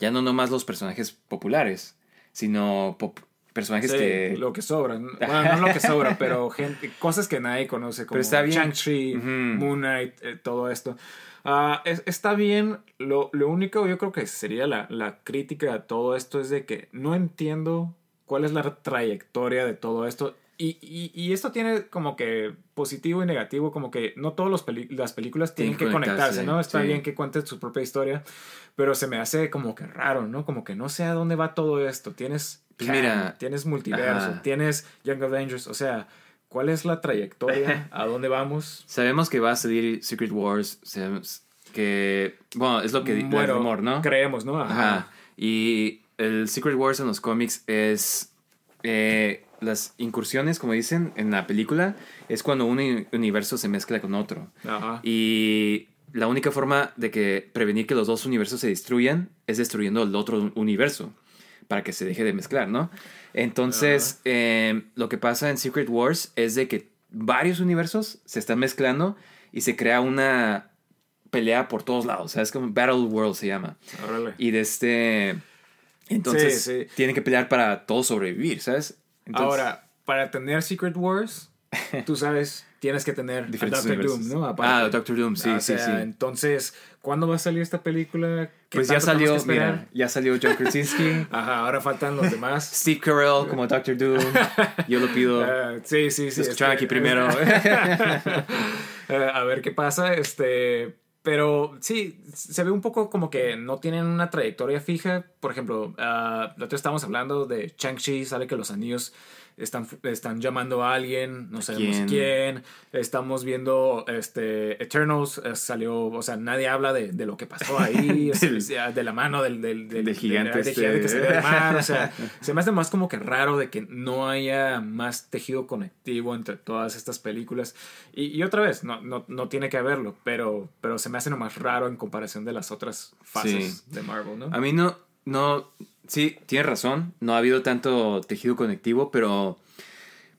ya no nomás los personajes populares, sino pop- personajes Sí, que... lo que sobra. *laughs* Bueno, no lo que sobra, pero gente, cosas que nadie conoce, como. Shang-Chi. Moon Knight, eh, todo esto. Ah, es- está bien. Lo, lo único, yo creo que sería la, la crítica a todo esto es de que no entiendo cuál es la trayectoria de todo esto. Y, y, y esto tiene como que positivo y negativo, como que no todas las películas tienen Tienen que conectarse, conectarse, ¿no? Está sí. bien que cuenten su propia historia, pero se me hace como que raro, ¿no? Como que no sé a dónde va todo esto. Tienes, Pues mira, tienes multiverso, ajá. tienes Young Avengers, o sea, ¿cuál es la trayectoria? *laughs* ¿A dónde vamos? Sabemos que va a salir Secret Wars, sabemos que... Bueno, es lo que el Bueno, rumor, ¿no? Creemos, ¿no? Ajá. Y el Secret Wars en los cómics es... eh, las incursiones, como dicen en la película, es cuando un uni- universo se mezcla con otro. Ajá. Y la única forma de que prevenir que los dos universos se destruyan es destruyendo el otro universo para que se deje de mezclar, ¿no? Entonces, eh, lo que pasa en Secret Wars es de que varios universos se están mezclando y se crea una pelea por todos lados, ¿sabes? Como Battle World se llama. Órale. Y de este... Entonces, Sí, sí. tienen que pelear para todos sobrevivir, ¿sabes? Entonces- Ahora, para tener Secret Wars, *laughs* tú sabes, tienes que tener a Diferentes Doctor Doom. ¿no? Ah, Doctor Doom, sí, O sí, sea, sí. Entonces, ¿cuándo va a salir esta película? ¿Qué Pues ya salió, mira, ya salió John Krasinski. *laughs* Ajá, ahora faltan los demás. *laughs* Steve Carell como Doctor Doom. Yo lo pido. *laughs* Ah, sí, sí, sí. Lo escucharon este, aquí primero. Eh, a ver qué pasa. Este. Pero sí, se ve un poco como que no tienen una trayectoria fija. Por ejemplo, ah, la otra estábamos hablando de Shang-Chi, sale que los anillos están, están llamando a alguien, no sabemos ¿Quién? quién. Estamos viendo este Eternals, eh, salió, o sea, nadie habla de, de lo que pasó ahí, *laughs* Del- de la mano del, del, del, Del gigante del este. gigante que salió del mar. O sea, *laughs* se me hace más como que raro de que no haya más tejido conectivo entre todas estas películas. Y, y otra vez, no, no, no tiene que haberlo, pero, pero se me hace nomás raro en comparación de las otras fases de Marvel, ¿no? A mí no, no, sí, tienes razón, no ha habido tanto tejido conectivo, pero,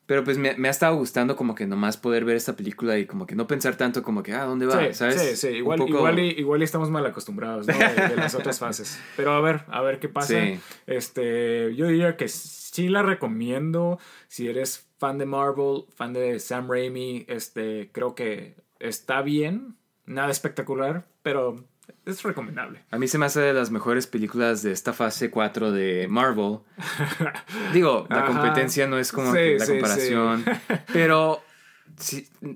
pero pues me, me ha estado gustando como que nomás poder ver esta película y como que no pensar tanto como que, ah, ¿dónde va? Sí, ¿Sabes? sí, igual, poco- igual, y, igual y estamos mal acostumbrados ¿no? de, de las otras fases. Pero a ver, a ver qué pasa. Sí. Este, yo diría que sí la recomiendo si eres fan de Marvel, fan de Sam Raimi. Este, creo que está bien, nada espectacular, pero es recomendable. A mí se me hace de las mejores películas de esta fase 4 de Marvel. *laughs* Digo, la Ajá. competencia no es como Sí, la sí, comparación, *laughs* pero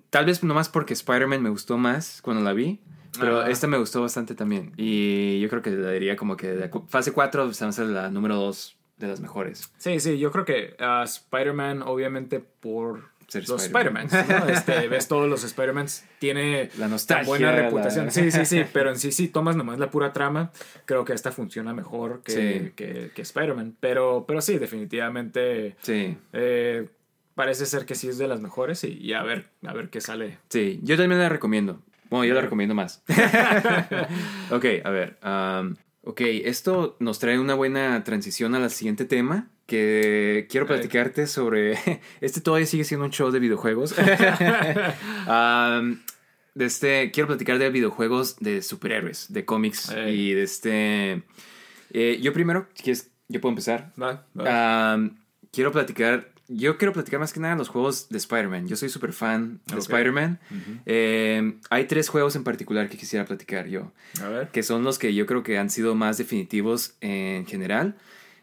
tal vez nomás porque Spider-Man me gustó más cuando la vi, pero Ajá. esta me gustó bastante también. Y yo creo que le diría como que la fase 4 se va a ser la número 2 de las mejores. Sí, sí, yo creo que ah, Spider-Man, obviamente por Ser los Spider-Man. Spider-Man, ¿no? Este, *laughs* ves todos los Spider-Mans, tiene La tan buena la- reputación. Sí, sí, sí, *laughs* pero en sí, sí, tomas nomás la pura trama, creo que esta funciona mejor que, Sí. que, que Spider-Man. Pero, pero sí, definitivamente Sí, eh, parece ser que sí es de las mejores y, y a ver, a ver qué sale. sí, yo también la recomiendo. Bueno, yo la recomiendo más. *laughs* ok, a ver. um, Ok, esto nos trae una buena transición al siguiente tema que quiero platicarte sobre... *laughs* Este todavía sigue siendo un show de videojuegos. *laughs* um, de este, quiero platicar de videojuegos de superhéroes, de cómics y de este... Eh, yo primero, ¿quieres, yo puedo empezar. Um, quiero platicar yo quiero platicar más que nada de los juegos de Spider-Man. Yo soy súper fan de Spider-Man. Eh, hay tres juegos en particular que quisiera platicar yo. A ver. Que son los que yo creo que han sido más definitivos en general.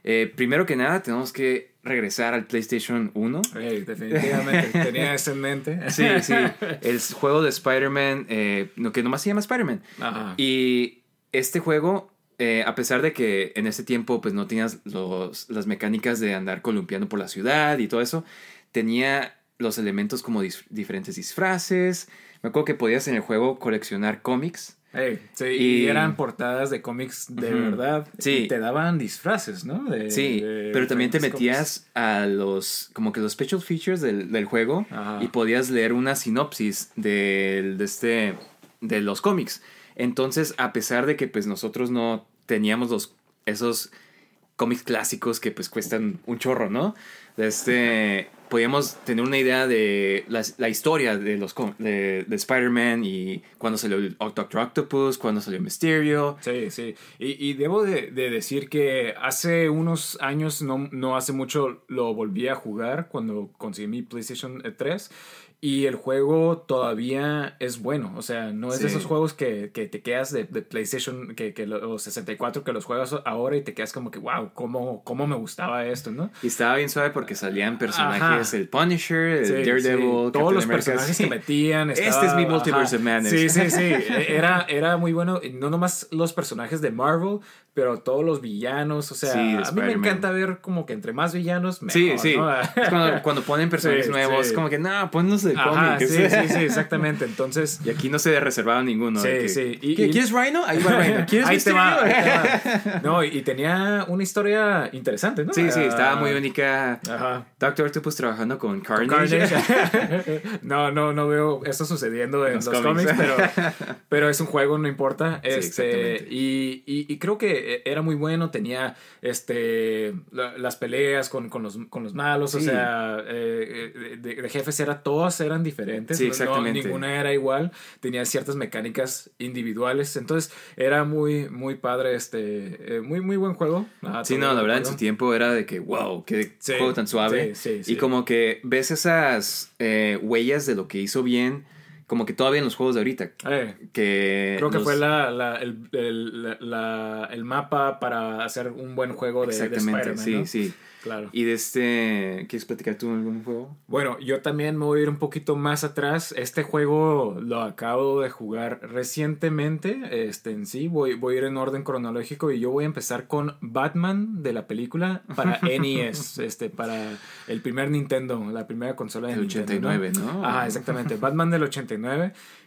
Eh, primero que nada, tenemos que regresar al PlayStation 1. definitivamente, *laughs* tenía eso en mente. Sí, sí. *laughs* El juego de Spider-Man, eh, que nomás se llama Spider-Man. Y este juego eh, a pesar de que en ese tiempo pues no tenías los, las mecánicas de andar columpiando por la ciudad y todo eso, tenía los elementos como diferentes disfraces. Me acuerdo que podías en el juego coleccionar cómics. sí, y, eran portadas de cómics de verdad. Sí. Y te daban disfraces, ¿no? sí, pero también te metías a los, como que los special features del, del juego y podías leer una sinopsis de, de, este, de los cómics. Entonces, a pesar de que pues nosotros no teníamos esos cómics clásicos que pues cuestan un chorro, ¿no? Este, podíamos tener una idea de la, historia de los de, de Spider-Man y cuando salió el Doctor Octopus, cuando salió Mysterio. Sí, sí. Y, debo de, de, decir que hace unos años, no, no hace mucho, lo volví a jugar cuando conseguí mi PlayStation 3 y el juego todavía es bueno. O sea, no es de esos juegos que, que te quedas de, de, PlayStation, que, que los 64, que los juegas ahora y te quedas como que, wow, cómo, cómo me gustaba esto, ¿no? Y estaba bien suave porque salían personajes, el Punisher, el Daredevil, todos los personajes que metían. este es mi Multiverse of Madness. Sí, sí, sí. *laughs* Era, era muy bueno. No nomás los personajes de Marvel, pero todos los villanos. O sea, a mí me encanta ver como que entre más villanos, mejor, Sí, sí. cuando, cuando, ponen *laughs* personajes nuevos, como que, no, ponnos de sí, sí, sí, exactamente. Entonces. *laughs* Y aquí no se reservaba ninguno. Sí, sí. Y, ¿Quieres Rhino? Ahí va Rhino. *laughs* ¿Quieres ahí te va, No, y tenía una historia interesante, ¿no? Sí, sí, estaba muy única. Ajá. Doctor Octopus trabajando con Carnage. *laughs* no, no, no veo eso sucediendo en los, cómics, pero, pero es un juego, no importa. Este, y, y, creo que era muy bueno, tenía este, las peleas con, con, los, con los malos, o sea, eh, eh, de, de, jefes era todas eran diferentes. Sí, exactamente. ninguna era igual. Tenía ciertas mecánicas individuales. Entonces era muy, muy padre. Este, eh, muy, muy buen juego. Ah, sí, no, la verdad en su tiempo era de que, wow, qué juego tan suave. y como que ves esas eh, huellas de lo que hizo bien como que todavía en los juegos de ahorita. Eh, que creo que fue la, la, el, el, la, el, mapa para hacer un buen juego de, Exactamente, sí, sí. Claro. Y de este, ¿quieres platicar tú algún juego? Bueno, yo también me voy a ir un poquito más atrás. Este juego lo acabo de jugar recientemente. Este en sí, voy, voy a ir en orden cronológico y yo voy a empezar con Batman de la película para *laughs* NES, este, para el primer Nintendo, la primera consola de el 89, ¿no? Ah, exactamente. Batman del 89.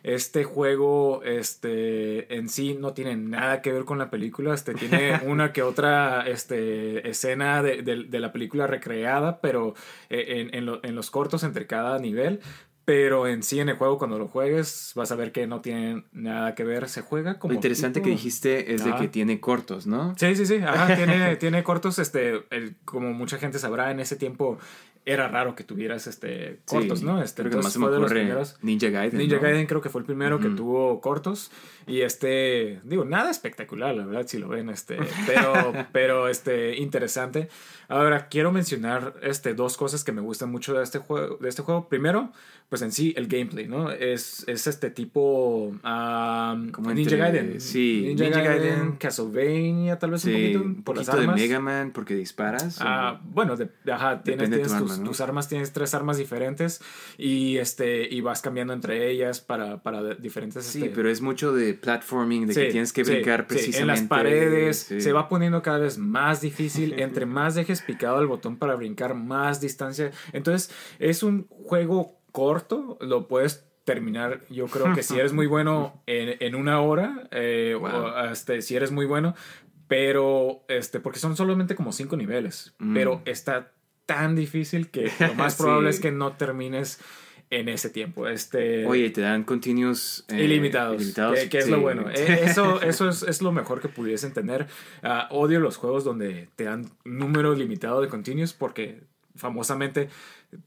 Este juego, este, en sí no tiene nada que ver con la película. Este, tiene *laughs* una que otra, este, escena de, de la película recreada, pero eh, en, en, los cortos entre cada nivel. Pero en sí, en el juego, cuando lo juegues, vas a ver que no tiene nada que ver. Se juega como. Lo interesante que dijiste es de que tiene cortos, ¿no? Sí, sí, sí. tiene, *laughs* tiene cortos. Este, como mucha gente sabrá, en ese tiempo era raro que tuvieras este cortos, ¿no? Este, creo que más de los primeros. Ninja Gaiden. Ninja Gaiden creo que fue el primero que tuvo cortos. Y este, digo, nada espectacular, la verdad, si lo ven, este, pero, *laughs* pero este, interesante. Ahora, quiero mencionar este, dos cosas que me gustan mucho de este juego. De este juego. Primero, pues en sí, el gameplay, ¿no? Es, es este tipo. Como Ninja Gaiden. Sí, Ninja, Gaiden, Castlevania, tal vez un poquito. Por las armas. de Mega Man, porque disparas. Ah, bueno, de, ajá, tienes, tienes tus, armas, tienes tres armas diferentes y, este, y vas cambiando entre ellas para, para diferentes. Sí, este pero es mucho de platforming, de que tienes que brincar precisamente. en las paredes, se va poniendo cada vez más difícil. entre *laughs* más dejes picado el botón para brincar, más distancia. Entonces, es un juego corto, lo puedes terminar, yo creo que si eres muy bueno en, una hora, eh, este, si eres muy bueno, pero este, porque son solamente como cinco niveles, mm. pero está tan difícil que *laughs* lo más probable es que no termines en ese tiempo. Este, Oye, te dan continuos eh, ilimitados. ilimitados. Que, es lo bueno. *laughs* Eh, eso, eso es, es, lo mejor que pudiesen tener. Uh, odio los juegos donde te dan número limitado de continuos porque famosamente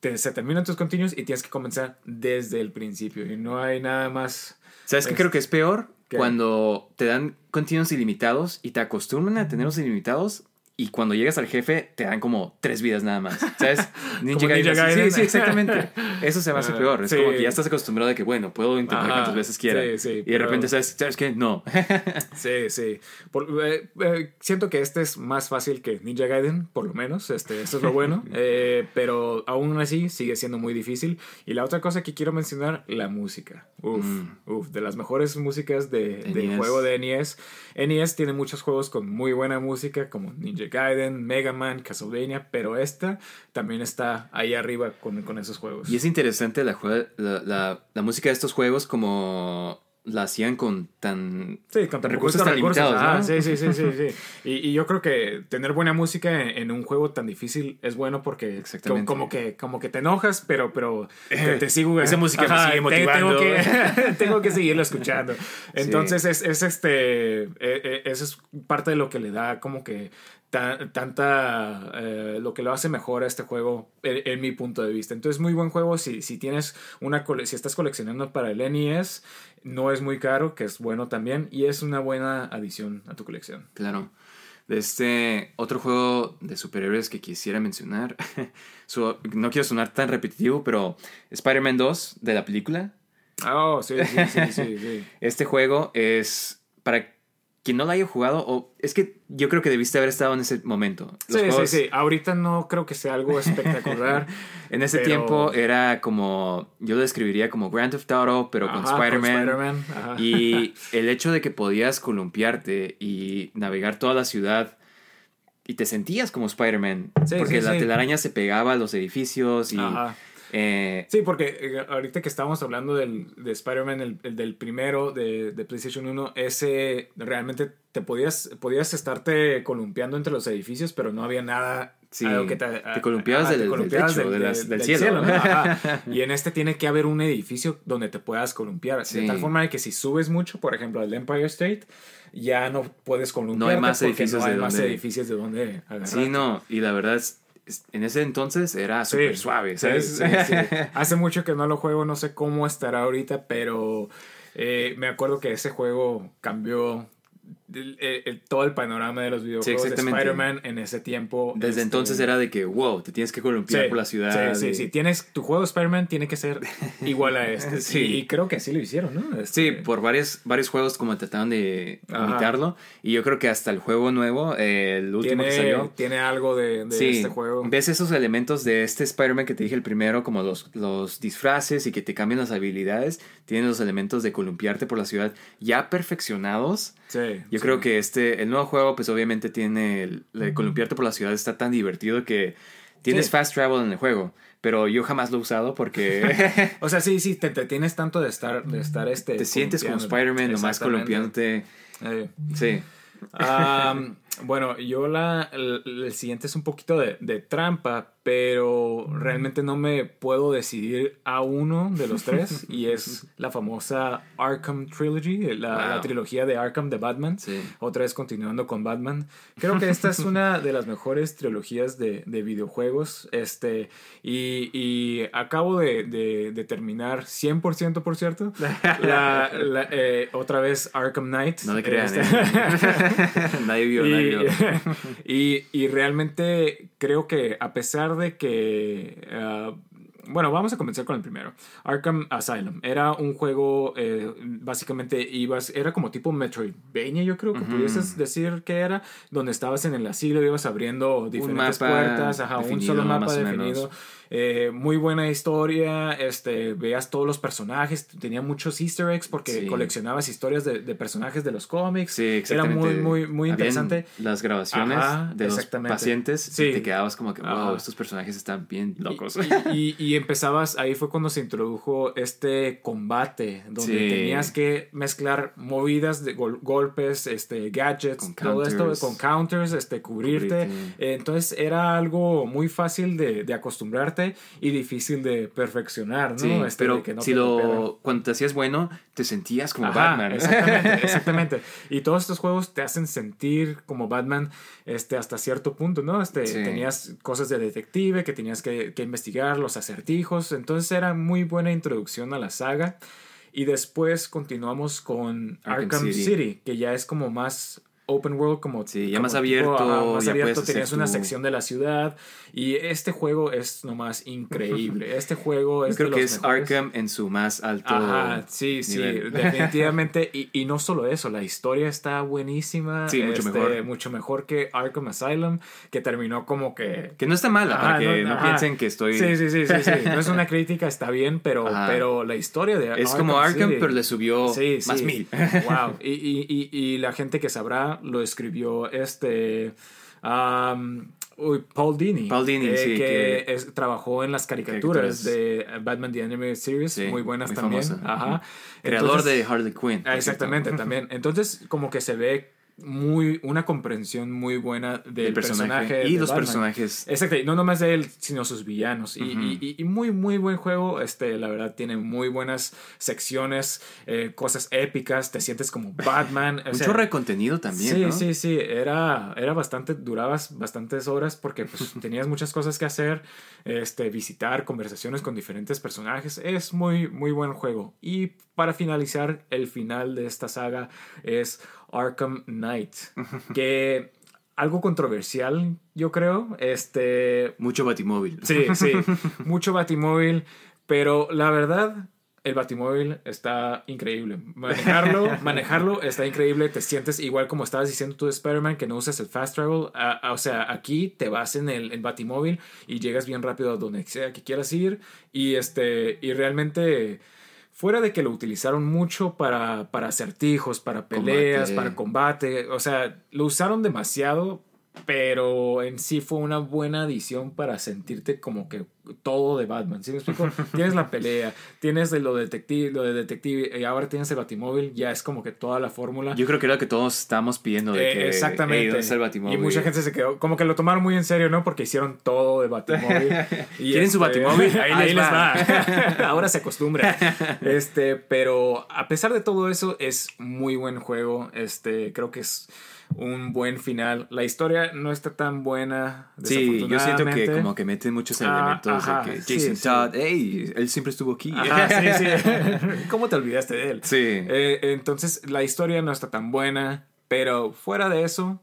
te, se terminan tus continuos y tienes que comenzar desde el principio y no hay nada más. ¿Sabes qué creo que es peor? Cuando te dan continuos ilimitados y te acostumbran a tenerlos ilimitados y cuando llegas al jefe te dan como tres vidas nada más. ¿Sabes? *laughs* Ninja, Gaiden. Sí, sí, exactamente. Eso se va a hacer peor. Es como que ya estás acostumbrado de que, bueno, puedo intentar cuantas veces quiera. Sí, sí, y de repente sabes, ¿sabes qué? No. *laughs* sí, sí. Eh, eh, siento que este es más fácil que Ninja Gaiden, por lo menos. Este, eso es lo bueno. *laughs* Eh, pero aún así sigue siendo muy difícil. Y la otra cosa que quiero mencionar, la música. Uf, mm. uf. De las mejores músicas de, del juego de NES. NES tiene muchos juegos con muy buena música, como Ninja Gaiden, Mega Man, Castlevania, pero esta también está ahí arriba con, con esos juegos. Y es interesante la, la, la, música de estos juegos como la hacían con tan, sí, con tan recursos tan limitados, ¿no? sí, sí, sí, sí, *laughs* sí. Y, y, yo creo que tener buena música en, un juego tan difícil es bueno porque Exactamente. Como, que, como que te enojas, pero, pero te, *laughs* sigo... Esa música me sigue motivando. Tengo que, *laughs* tengo que seguirlo escuchando. Entonces es, es, este... E, e, eso es parte de lo que le da como que tanta eh, lo que lo hace mejor a este juego en, mi punto de vista. Entonces muy buen juego si, si tienes una si estás coleccionando para el NES no es muy caro que es bueno también y es una buena adición a tu colección. Claro. De este otro juego de superhéroes que quisiera mencionar *laughs* no quiero sonar tan repetitivo pero Spider-Man 2 de la película. Oh sí sí sí, sí, sí. *laughs* este juego es para quien no lo haya jugado, o es que yo creo que debiste haber estado en ese momento. sí, sí, sí. Ahorita no creo que sea algo espectacular. *laughs* en ese tiempo era como, yo lo describiría como Grand Theft Auto, pero con Spider-Man. y *laughs* el hecho de que podías columpiarte y navegar toda la ciudad y te sentías como Spider-Man. porque la telaraña se pegaba a los edificios y... Eh, sí, porque eh, ahorita que estábamos hablando del, de Spider-Man, el, del primero de, de, PlayStation 1, ese realmente te podías, podías estarte columpiando entre los edificios, pero no había nada Sí, que te, te, columpiabas, del, del, cielo. *laughs* y en este tiene que haber un edificio donde te puedas columpiar. De tal forma de que si subes mucho, por ejemplo, al Empire State, ya no puedes columpiar. No hay más edificios, no hay de, más edificios de donde Sí, no, y la verdad es en ese entonces era súper suave, ¿sabes? *laughs* Hace mucho que no lo juego, no sé cómo estará ahorita, pero eh, me acuerdo que ese juego cambió el, todo el panorama de los videojuegos de Spider-Man en ese tiempo. Desde este, entonces era de que, wow, te tienes que columpiar por la ciudad. Sí, sí, sí. Tienes, tu juego de Spider-Man tiene que ser *laughs* igual a este. sí. Y creo que así lo hicieron, ¿no? Sí, este, por varios, varios juegos como trataron de imitarlo. Y yo creo que hasta el juego nuevo, el último que salió. Tiene algo de, este juego. Ves esos elementos de este Spider-Man que te dije el primero, como los, los disfraces y que te cambian las habilidades. Tiene los elementos de columpiarte por la ciudad ya perfeccionados. Sí. Yo creo que este, el nuevo juego, pues obviamente tiene. El, el columpiarte por la ciudad está tan divertido que tienes fast travel en el juego. Pero yo jamás lo he usado porque. *laughs* *laughs* o sea, sí, sí, te, te, tienes tanto de estar, de estar este. Te sientes como Spider-Man, nomás columpiándote. Eh. Sí. *laughs* bueno, yo la. El, siguiente es un poquito de, de trampa, pero realmente no me puedo decidir a uno de los tres y es *laughs* la famosa Arkham Trilogy, la, trilogía de Arkham de Batman. Otra vez continuando con Batman. Creo que esta es una de las mejores trilogías de, de videojuegos. Este, y, y acabo de, de, terminar 100% por cierto. *laughs* La, eh, otra vez Arkham Knight. No le crean. Este. ¿eh? *laughs* nadie vio, nadie *laughs* Y, y realmente creo que a pesar de que... Ah, bueno, vamos a comenzar con el primero. Arkham Asylum. Era un juego, eh, básicamente ibas, era como tipo Metroidvania, yo creo que pudieses decir que era, donde estabas en el asilo, ibas abriendo diferentes puertas, ajá, un solo mapa definido. Eh, muy buena historia, este, veas todos los personajes, tenía muchos easter eggs porque coleccionabas historias de, personajes de los cómics. Sí, Era muy, muy, muy interesante. Las grabaciones de los pacientes y te quedabas como que, wow, estos personajes están bien locos. Y, empezabas, ahí fue cuando se introdujo este combate, donde tenías que mezclar movidas de golpes, este, gadgets, todo esto, con counters, este, cubrirte. entonces era algo muy fácil de, de acostumbrarte y difícil de perfeccionar, ¿no? Sí, Este, pero que no si cuando te hacías bueno, te sentías como Ajá, Batman. Exactamente, *laughs* exactamente. Y todos estos juegos te hacen sentir como Batman este, hasta cierto punto, ¿no? Este, Sí. Tenías cosas de detective que tenías que, que investigar, los acertijos. Entonces era muy buena introducción a la saga. Y después continuamos con Arkham Arkham, City. City. que ya es como más open world, como, Sí, ya como más abierto, más ya abierto. Tenías una tu- sección de la ciudad. Y este juego es nomás increíble. *laughs* Este juego es Yo creo de que los es mejores. Arkham en su más alto Ajá, sí, sí, nivel. *laughs* definitivamente. Y, y no solo eso, la historia está buenísima. Sí, mucho este, mejor. Mucho mejor que Arkham Asylum, que terminó como que... Que no está mala, Ajá, para que no, ajá. piensen que estoy... Sí, sí, sí, sí, sí. No es una *laughs* crítica, está bien, pero, Ajá. pero la historia de Es como Arkham, City- pero le subió Sí, más sí. mil. Wow. Y, y, y, y la gente que sabrá lo escribió este. um, uy, Paul Dini. Paul Dini, eh, sí, Que, que- es- trabajó en las caricaturas, de Batman The Animated Series. Sí, muy buenas muy también. famosa. Ajá. Creador Entonces- de Harley Quinn. Exactamente, también. Entonces, como que se ve muy una comprensión muy buena del El personaje, personaje, y de los Batman. personajes. Exacto, no nomás de él, sino sus villanos. Y, y- y- y muy, muy buen juego. Este, la verdad, tiene muy buenas secciones, eh, cosas épicas. Te sientes como *laughs* Batman. Un chorro de contenido también, Sí, ¿no? sí, sí. Era, era bastante, durabas bastantes horas porque pues, *laughs* tenías muchas cosas que hacer. Este, visitar, conversaciones con diferentes personajes. Es muy, muy buen juego. Y para finalizar, el final de esta saga es Arkham Knight. *laughs* que algo controversial, yo creo. Este. Mucho batimóvil. Sí, sí. *laughs* Mucho batimóvil. Pero la verdad, el batimóvil está increíble. Manejarlo, *laughs* manejarlo está increíble. Te sientes igual como estabas diciendo tú de Spider-Man, que no usas el fast travel. O sea, aquí te vas en el, el batimóvil y llegas bien rápido a donde sea que quieras ir. Y este. Y realmente. Fuera de que lo utilizaron mucho para, para acertijos, para peleas, Combate. para combate. O sea, lo usaron demasiado, pero en sí fue una buena adición para sentirte como que todo de Batman. ¿Sí me explico? *laughs* tienes la pelea, tienes de lo detective, lo de detective y ahora tienes el batimóvil, ya es como que toda la fórmula. Yo creo que era lo que todos estamos pidiendo de Eh, que... exactamente. "Ey, ¿dónde está el batimóvil?" y mucha gente se quedó, como que lo tomaron muy en serio, ¿no? Porque hicieron todo de Batimóvil. *laughs* Y ¿Quieren su Batimóvil? *laughs* Ahí, Ahí les les va. Ahora se acostumbra. Este, pero a pesar de todo eso, es muy buen juego. Este, creo que es un buen final. La historia no está tan buena. Sí, yo siento que como que meten muchos Ah, elementos ajá, de que sí, Jason sí. Todd, hey, él siempre estuvo aquí. Ajá, sí, sí. *laughs* *laughs* ¿Cómo te olvidaste de él? Sí. Eh, entonces, la historia no está tan buena, pero fuera de eso.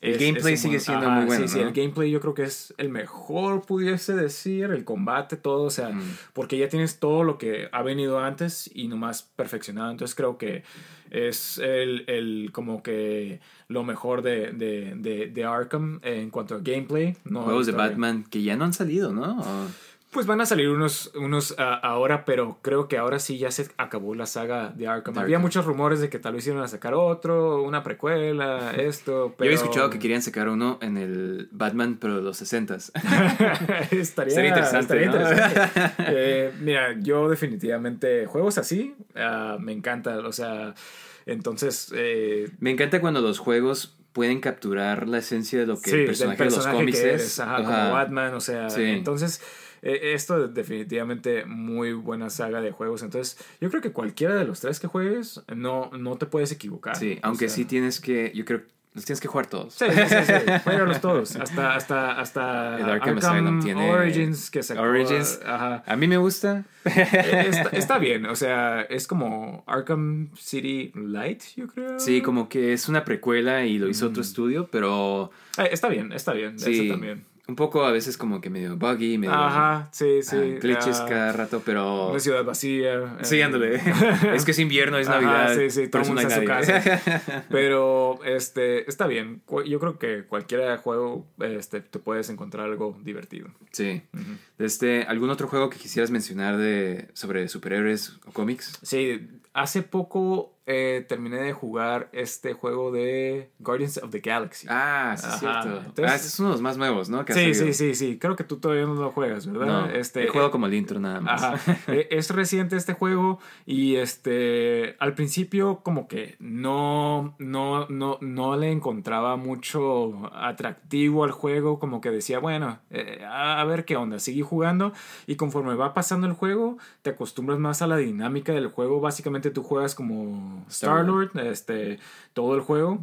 El gameplay un sigue siendo muy bueno, Sí, sí, ¿no? el gameplay yo creo que es el mejor, pudiese decir, el combate, todo, o sea, Mm. porque ya tienes todo lo que ha venido antes y nomás perfeccionado. Entonces, creo que es el, el como que lo mejor de, de, de, de Arkham en cuanto a gameplay. No Juegos de. Batman que ya no han salido, ¿no? O- Pues van a salir unos, unos ah, ahora, pero creo que ahora sí ya se acabó la saga de Arkham. Había Arkham. muchos rumores de que tal vez iban a sacar otro, una precuela, *laughs* esto, Yo pero... había escuchado que querían sacar uno en el Batman, pero de los 60s. *laughs* *laughs* estaría, Sería interesante, estaría ¿no? interesante. Eh, mira, yo definitivamente juegos así ah, me encanta, o sea, entonces... eh, Me encanta cuando los juegos pueden capturar la esencia de lo que sí, el del personaje, de los cómics es. ajá, Ajá. como Batman, o sea, Sí. entonces eh, esto es definitivamente muy buena saga de juegos, entonces yo creo que cualquiera de los tres que juegues no, no te puedes equivocar. Sí, o aunque sea. sí tienes que, yo creo, los tienes que jugar todos. Sí, sí, sí, sí. Todos. Hasta, hasta, hasta El Arkham Asylum tiene- Origins que sacó. Origins. Ajá. A mí me gusta. Eh, Está, está bien, o sea, es como Arkham City Light, yo creo. Sí, como que es una precuela y lo hizo otro Mm. estudio, pero Eh, está bien, está bien. sí, también. Un poco a veces como que medio buggy, medio Ajá, sí, sí. ah, glitches ah, cada rato, pero... Una ciudad vacía. Sí, eh, ándale. *laughs* es que es invierno, es Ajá, Navidad. sí, sí, todo el mundo no está en su casa. *laughs* Pero este, está bien. Yo creo que cualquier juego este, te puedes encontrar algo divertido. Sí. Este, ¿Algún otro juego que quisieras mencionar de, sobre superhéroes o cómics? Sí, hace poco eh, terminé de jugar este juego de Guardians of the Galaxy. Ah, sí, es cierto. entonces- ah, ese es uno de los más nuevos, ¿no? Que sí, sí, sí, sí. Creo que tú todavía no lo juegas, ¿verdad? No, este, he jugado como el intro nada más. Ajá. *laughs* Eh, es reciente este juego y este al principio como que no no no no le encontraba mucho atractivo al juego, como que decía, bueno, eh, a a ver qué onda, seguí jugando y conforme va pasando el juego te acostumbras más a la dinámica del juego, básicamente tú juegas como Star-Lord, este todo el juego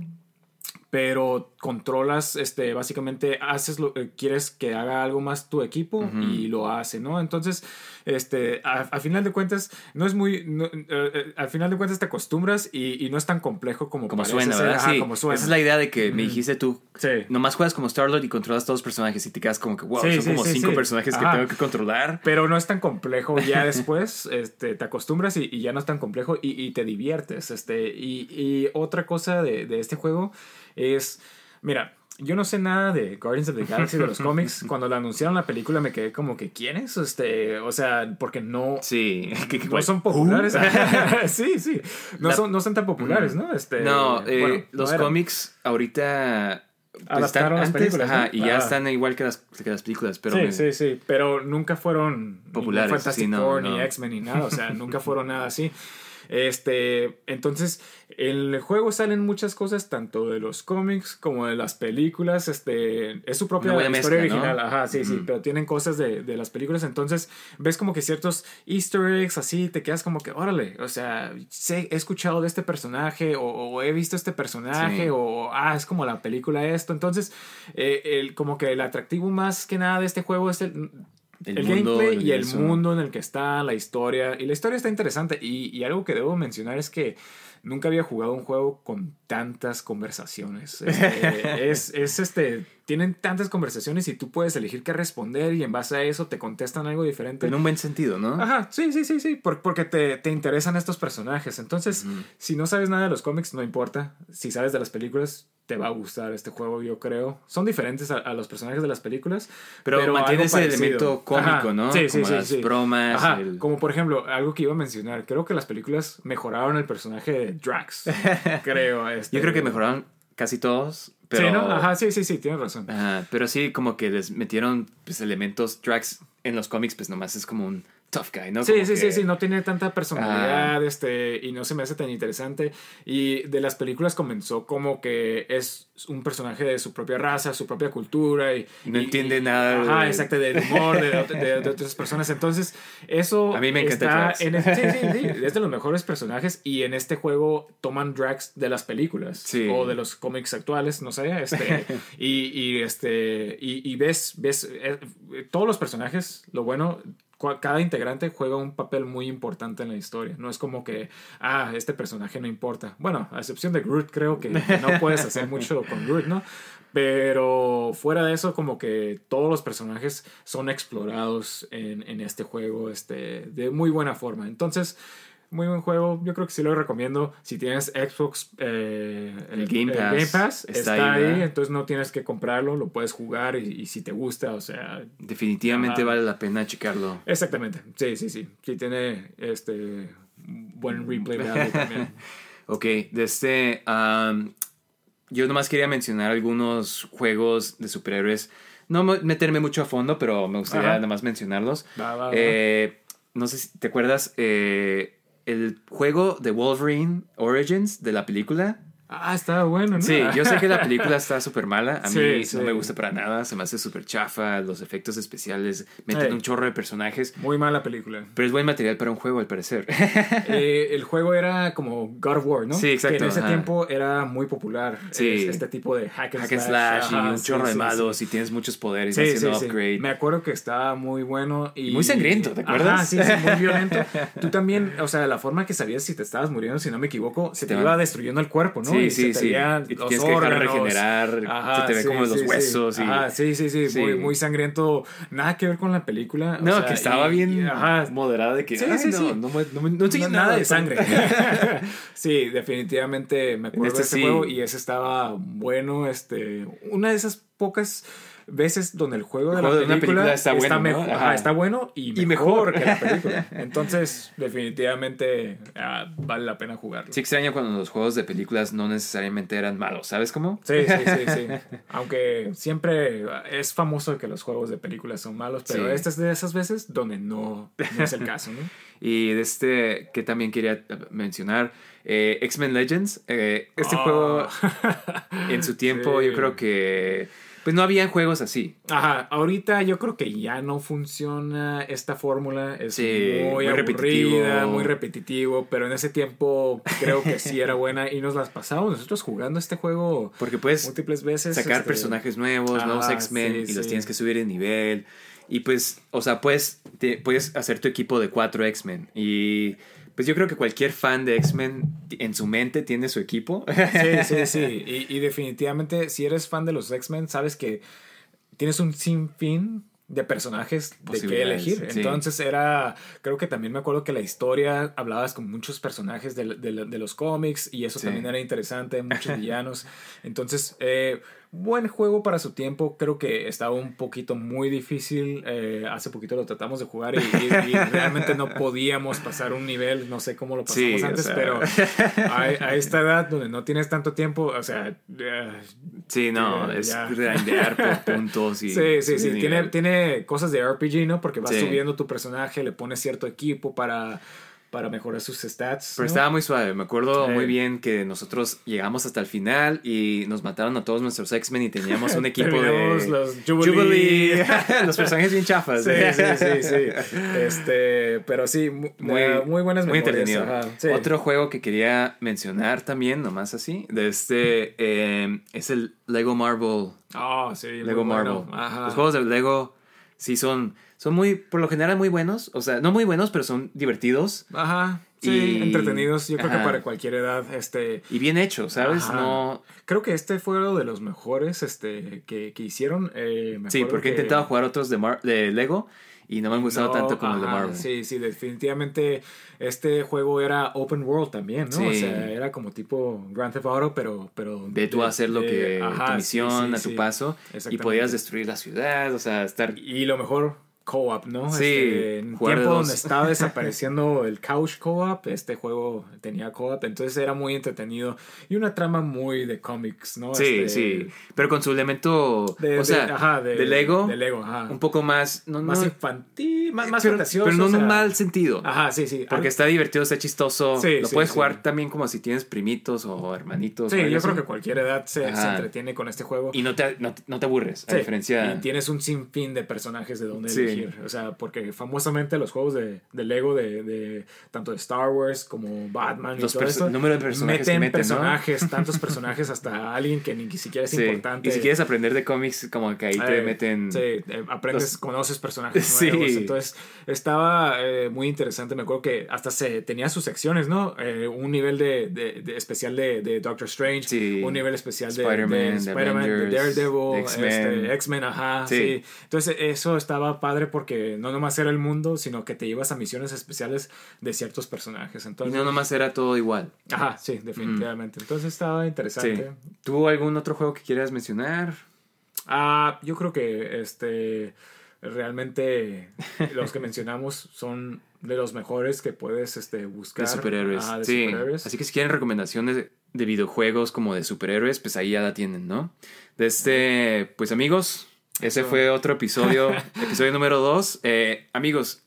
pero controlas, este, básicamente haces lo eh, quieres que haga algo más tu equipo y lo hace, ¿no? Entonces, este, a, a final de cuentas, no es muy, no, eh, eh, al final de cuentas te acostumbras y, y no es tan complejo como, Como suena. ¿verdad? Ajá, sí. como suena. Esa es la idea de que me dijiste tú. Sí. Nomás juegas como Star-Lord y controlas todos los personajes y te quedas como que, wow, Sí, son como cinco personajes que tengo que controlar. Pero no es tan complejo ya *laughs* después, este, te acostumbras y, y ya no es tan complejo y, y te diviertes. Este, y, y otra cosa de, de este juego es, mira, yo no sé nada de Guardians of the Galaxy, de los *laughs* cómics. Cuando la anunciaron la película me quedé como que, ¿quién es? Este, o sea, porque no... Sí. *laughs* No son populares. *laughs* sí, sí. No, La- son, no son tan populares, ¿no? Este, No, eh, bueno, los cómics ahorita. pues, las películas, ajá, ¿no? y ya Ah. están igual que las, que las películas, pero sí, me- sí, sí, pero nunca fueron ni Populares, Fantastic sí, no, Four, no. ni X-Men, ni nada, o sea, nunca fueron nada así. Este, entonces, en el juego salen muchas cosas, tanto de los cómics como de las películas. Este, es su propia historia mezcla, ¿no? original, ajá, sí, sí, pero tienen cosas de, de las películas. Entonces, ves como que ciertos Easter eggs así, te quedas como que, órale, o sea, sé, he escuchado de este personaje, o, o he visto este personaje, Sí. o ah, es como la película esto. Entonces, eh, el, como que el atractivo más que nada de este juego es el, El el, mundo, gameplay el y el mundo en el que está, la historia. Y la historia está interesante. Y, y algo que debo mencionar es que nunca había jugado un juego con tantas conversaciones. *laughs* Este, es, es este. Tienen tantas conversaciones y tú puedes elegir qué responder y en base a eso te contestan algo diferente. En un buen sentido, ¿no? Ajá, sí, sí, sí, sí, por- porque te, te interesan estos personajes. Entonces, si no sabes nada de los cómics, no importa. Si sabes de las películas, te va a gustar este juego, yo creo. Son diferentes a, a los personajes de las películas. Pero, Pero mantiene ese parecido. elemento cómico, Ajá, ¿no? sí, sí, Como sí, las sí. bromas. Ajá, el- como por ejemplo, algo que iba a mencionar. Creo que las películas mejoraron el personaje de Drax. *laughs* creo. este- Yo creo que mejoraron casi todos, pero... Sí, ¿no? Ajá, sí, sí, sí, tienes razón. Ajá, pero sí, como que les metieron pues, elementos, Drax en los cómics, pues nomás es como un tough guy, ¿no? Sí, Como sí, que- sí, sí, no tiene tanta personalidad, Ah. este, y no se me hace tan interesante. Y de las películas comenzó como que es un personaje de su propia raza, su propia cultura. Y, No y- entiende y- nada Ajá, de- exacto, del humor de, de- de otras personas. Entonces, eso. A mí me encanta está en este- sí, sí, sí, es de los mejores personajes. Y en este juego toman Drax de las películas Sí. o de los cómics actuales, no sé. Este, *laughs* y, y, este, y, y ves, ves eh, todos los personajes, lo bueno cada integrante juega un papel muy importante en la historia. No es como que, ah, este personaje no importa. Bueno, a excepción de Groot, creo que no puedes hacer mucho con Groot, ¿no? Pero fuera de eso, como que todos los personajes son explorados en, en este juego este, de muy buena forma. Entonces, muy buen juego. Yo creo que sí lo recomiendo. Si tienes Xbox, eh, El Game Pass está, está ahí, ahí, ¿verdad? entonces no tienes que comprarlo, lo puedes jugar y, y si te gusta, o sea, Definitivamente vale la pena checarlo. Exactamente, sí, sí, sí. Sí tiene este buen replay también. *laughs* Ok, de este... am, yo nomás quería mencionar algunos juegos de superhéroes. No me- meterme mucho a fondo, pero me gustaría Ajá. nomás mencionarlos. Va, va, va. Eh, no sé si te acuerdas eh, el juego de Wolverine Origins de la película. Ah, está bueno, ¿no? Sí, yo sé que la película *laughs* está súper mala. A mí sí. no me gusta para nada. Se me hace súper chafa. Los efectos especiales meten Ey. un chorro de personajes. Muy mala película. Pero es buen material para un juego, al parecer. *laughs* Eh, el juego era como God of War, ¿no? Sí, exacto, Que en ese ajá. tiempo era muy popular. Sí. es- Este tipo de hack and, Hack and slash y Ajá, un chorro de malos y tienes muchos poderes haciendo upgrade. Me acuerdo que estaba muy bueno y... Muy sangriento, ¿te acuerdas? Ajá, sí, sí, muy *laughs* violento. Tú también, o sea, la forma que sabías si te estabas muriendo, si no me equivoco, se te, te iba destruyendo el cuerpo, ¿no? Sí, Y sí, se te sí. Y los tienes que dejar regenerar, Ajá, se te ve sí, como los huesos y- Ajá, sí, sí, sí. Muy, muy sangriento. Nada que ver con la película. o no, sea, que estaba y- bien y- ajá, moderada de que Sí, "Ay, sí, no, no, no, no no, nada de sangre. *laughs* *laughs* sí, definitivamente me acuerdo este de este juego y ese estaba bueno. Este, una de esas pocas veces donde el juego de, El juego la, de película está bueno, está bueno y mejor, Y mejor. que la película. *laughs* Entonces, definitivamente ah, vale la pena jugarlo. Sí extraño cuando los juegos de películas no necesariamente eran malos, ¿sabes cómo? Sí, sí, sí, sí. *laughs* Aunque siempre es famoso que los juegos de películas son malos, pero Sí. esta es de esas veces donde no, no es el caso, ¿no? *laughs* Y de este que también quería mencionar, eh, X-Men Legends. eh, este Oh. juego *laughs* en su tiempo Sí. yo creo que pues no habían juegos así. Ajá, ahorita yo creo que ya no funciona esta fórmula. Es Sí, muy, muy repetitivo. muy repetitivo, pero en ese tiempo creo que sí era buena y nos las pasamos nosotros jugando este juego Porque puedes múltiples veces. sacar este, personajes nuevos, nuevos X-Men sí, y los tienes que subir de nivel. Y pues, o sea, puedes, te- puedes hacer tu equipo de cuatro X-Men. Y pues yo creo que cualquier fan de X-Men en su mente tiene su equipo. Sí, sí, sí. *laughs* Y, y definitivamente, si eres fan de los X-Men, sabes que tienes un sinfín de personajes de qué elegir. sí. Entonces era, creo que también me acuerdo que la historia hablabas con muchos personajes de, de- de los cómics y eso Sí. también era interesante, muchos *laughs* villanos. Entonces, eh, buen juego para su tiempo. Creo que estaba un poquito muy difícil. Eh, hace poquito lo tratamos de jugar y, y- y realmente no podíamos pasar un nivel. No sé cómo lo pasamos Sí, o antes, sea. pero a, a esta edad donde no tienes tanto tiempo, o sea, eh, Sí, no, es grindear por *laughs* puntos y... sí, sí, sí, tiene, tiene cosas de RPG, ¿no? Porque vas Sí. subiendo tu personaje, le pones cierto equipo para, para mejorar sus stats. Pero ¿no? estaba muy suave. Me acuerdo muy bien que nosotros llegamos hasta el final y nos mataron a todos nuestros X-Men y teníamos un *laughs* equipo de... los Jubilee. *laughs* los personajes bien chafas. Sí, sí, sí, sí. *laughs* Este, pero sí, mu- Muy, eh, muy buenas muy memorias, entretenido. sí. Otro juego que quería mencionar también, nomás así, de este, eh, es el Lego Marvel. Ah, sí, Lego bueno. Marvel. Ajá. Los juegos de Lego sí son, son muy, por lo general muy buenos. O sea, no muy buenos, pero son divertidos Ajá. Sí, Y- entretenidos. Yo creo que ajá. para cualquier edad, este, y bien hechos, ¿sabes? Ajá. No, creo que este fue uno de los mejores, este, que, que hicieron. Eh, sí, porque he que- intentado jugar otros de, Mar- de Lego y no me han gustado No, tanto como el de ajá, Marvel. Sí, sí, definitivamente este juego era open world también, ¿no? O Sí. sea, era como tipo Grand Theft Auto, pero... pero Ve tú a hacer lo que ajá, tu sí, misión sí, a tu sí. paso y podías destruir la ciudad, o sea, estar Y lo mejor, co-op, ¿no? Sí, Este, en de tiempo donde estaba desapareciendo *laughs* el couch co-op, este juego tenía co-op, entonces era muy entretenido y una trama muy de cómics, ¿no? Sí, Este, sí, pero con su elemento, De, o de- sea, ajá, de, Lego, De Lego, ajá. un poco más, no, más no- infantil, más, más pero, fantasioso. pero no o en un mal sentido. Ajá, sí, sí. Porque Algo- está divertido, está chistoso. Sí, lo sí, puedes sí. jugar también como si tienes primitos o hermanitos. Sí, yo así. creo que cualquier edad se, entretiene con este juego. Y no te, no, no te aburres, a diferencia... Y tienes un sinfín de personajes de donde Sí. Elegir. O sea, porque famosamente los juegos de, de Lego, de, de tanto de Star Wars como Batman Los y todo esto, el número de personajes meten personajes, *laughs* tantos personajes, hasta alguien que ni siquiera es Sí, importante. Y si quieres aprender de cómics, como que ahí te Eh, meten... Sí, eh, aprendes, los- conoces personajes *laughs* Sí. nuevos. Entonces, estaba eh, muy interesante. Me acuerdo que hasta se tenía sus secciones, ¿no? Eh, un nivel de, de- especial de, Doctor Strange, Sí. un nivel especial de Spider-Man, de, Spider-Man, Daredevil, X-Men. este, X-Men, ajá. Sí. Entonces, eso estaba padre porque no nomás era el mundo, sino que te ibas a misiones especiales de ciertos personajes. Y Entonces, no nomás era todo igual. ajá, sí, definitivamente. Entonces, estaba Sí. interesante. ¿Tú algún otro juego que quieras mencionar? Ah, yo creo que este realmente *laughs* los que mencionamos son de los mejores que puedes este, buscar. De superhéroes. De sí. superhéroes. Así que si quieren recomendaciones de, de videojuegos como de superhéroes, pues ahí ya la tienen, ¿no? De este, pues amigos, ese fue otro episodio, *laughs* episodio número 2. amigos,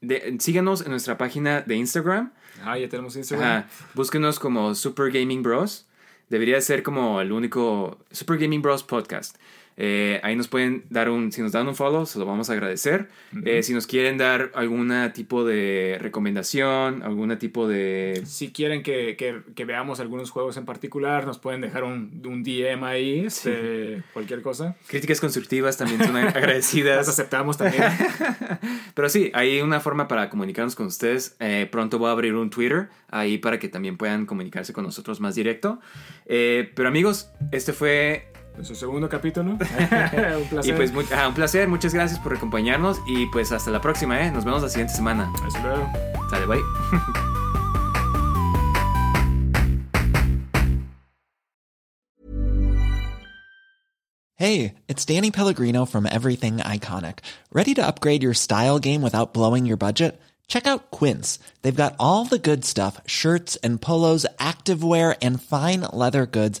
de- síganos en nuestra página de Instagram. Ah, ya tenemos Instagram. Ajá. Búsquenos como Super Gaming Bros. Debería ser como el único Super Gaming Bros podcast. Eh, ahí nos pueden dar un, si nos dan un follow, se lo vamos a agradecer. Eh, si nos quieren dar algún tipo de recomendación, algún tipo de... Si quieren que, que- que veamos algunos juegos en particular, nos pueden dejar un, un DM ahí, este, cualquier cosa. Críticas constructivas también son *laughs* Las agradecidas. aceptamos también. *laughs* Pero sí, hay una forma para comunicarnos con ustedes. Eh, pronto voy a abrir un Twitter ahí para que también puedan comunicarse con nosotros más directo. Pero amigos, este fue Nuestro segundo capítulo. *laughs* un placer. Y pues mu- ah, un placer, muchas gracias por acompañarnos y pues hasta la próxima, ¿eh? Nos vemos la siguiente semana. Hasta luego. Sale, bye. *laughs* Hey, it's Danny Pellegrino from Everything Iconic. Ready to upgrade your style game without blowing your budget? Check out Quince. They've got all the good stuff shirts and polos, activewear, and fine leather goods,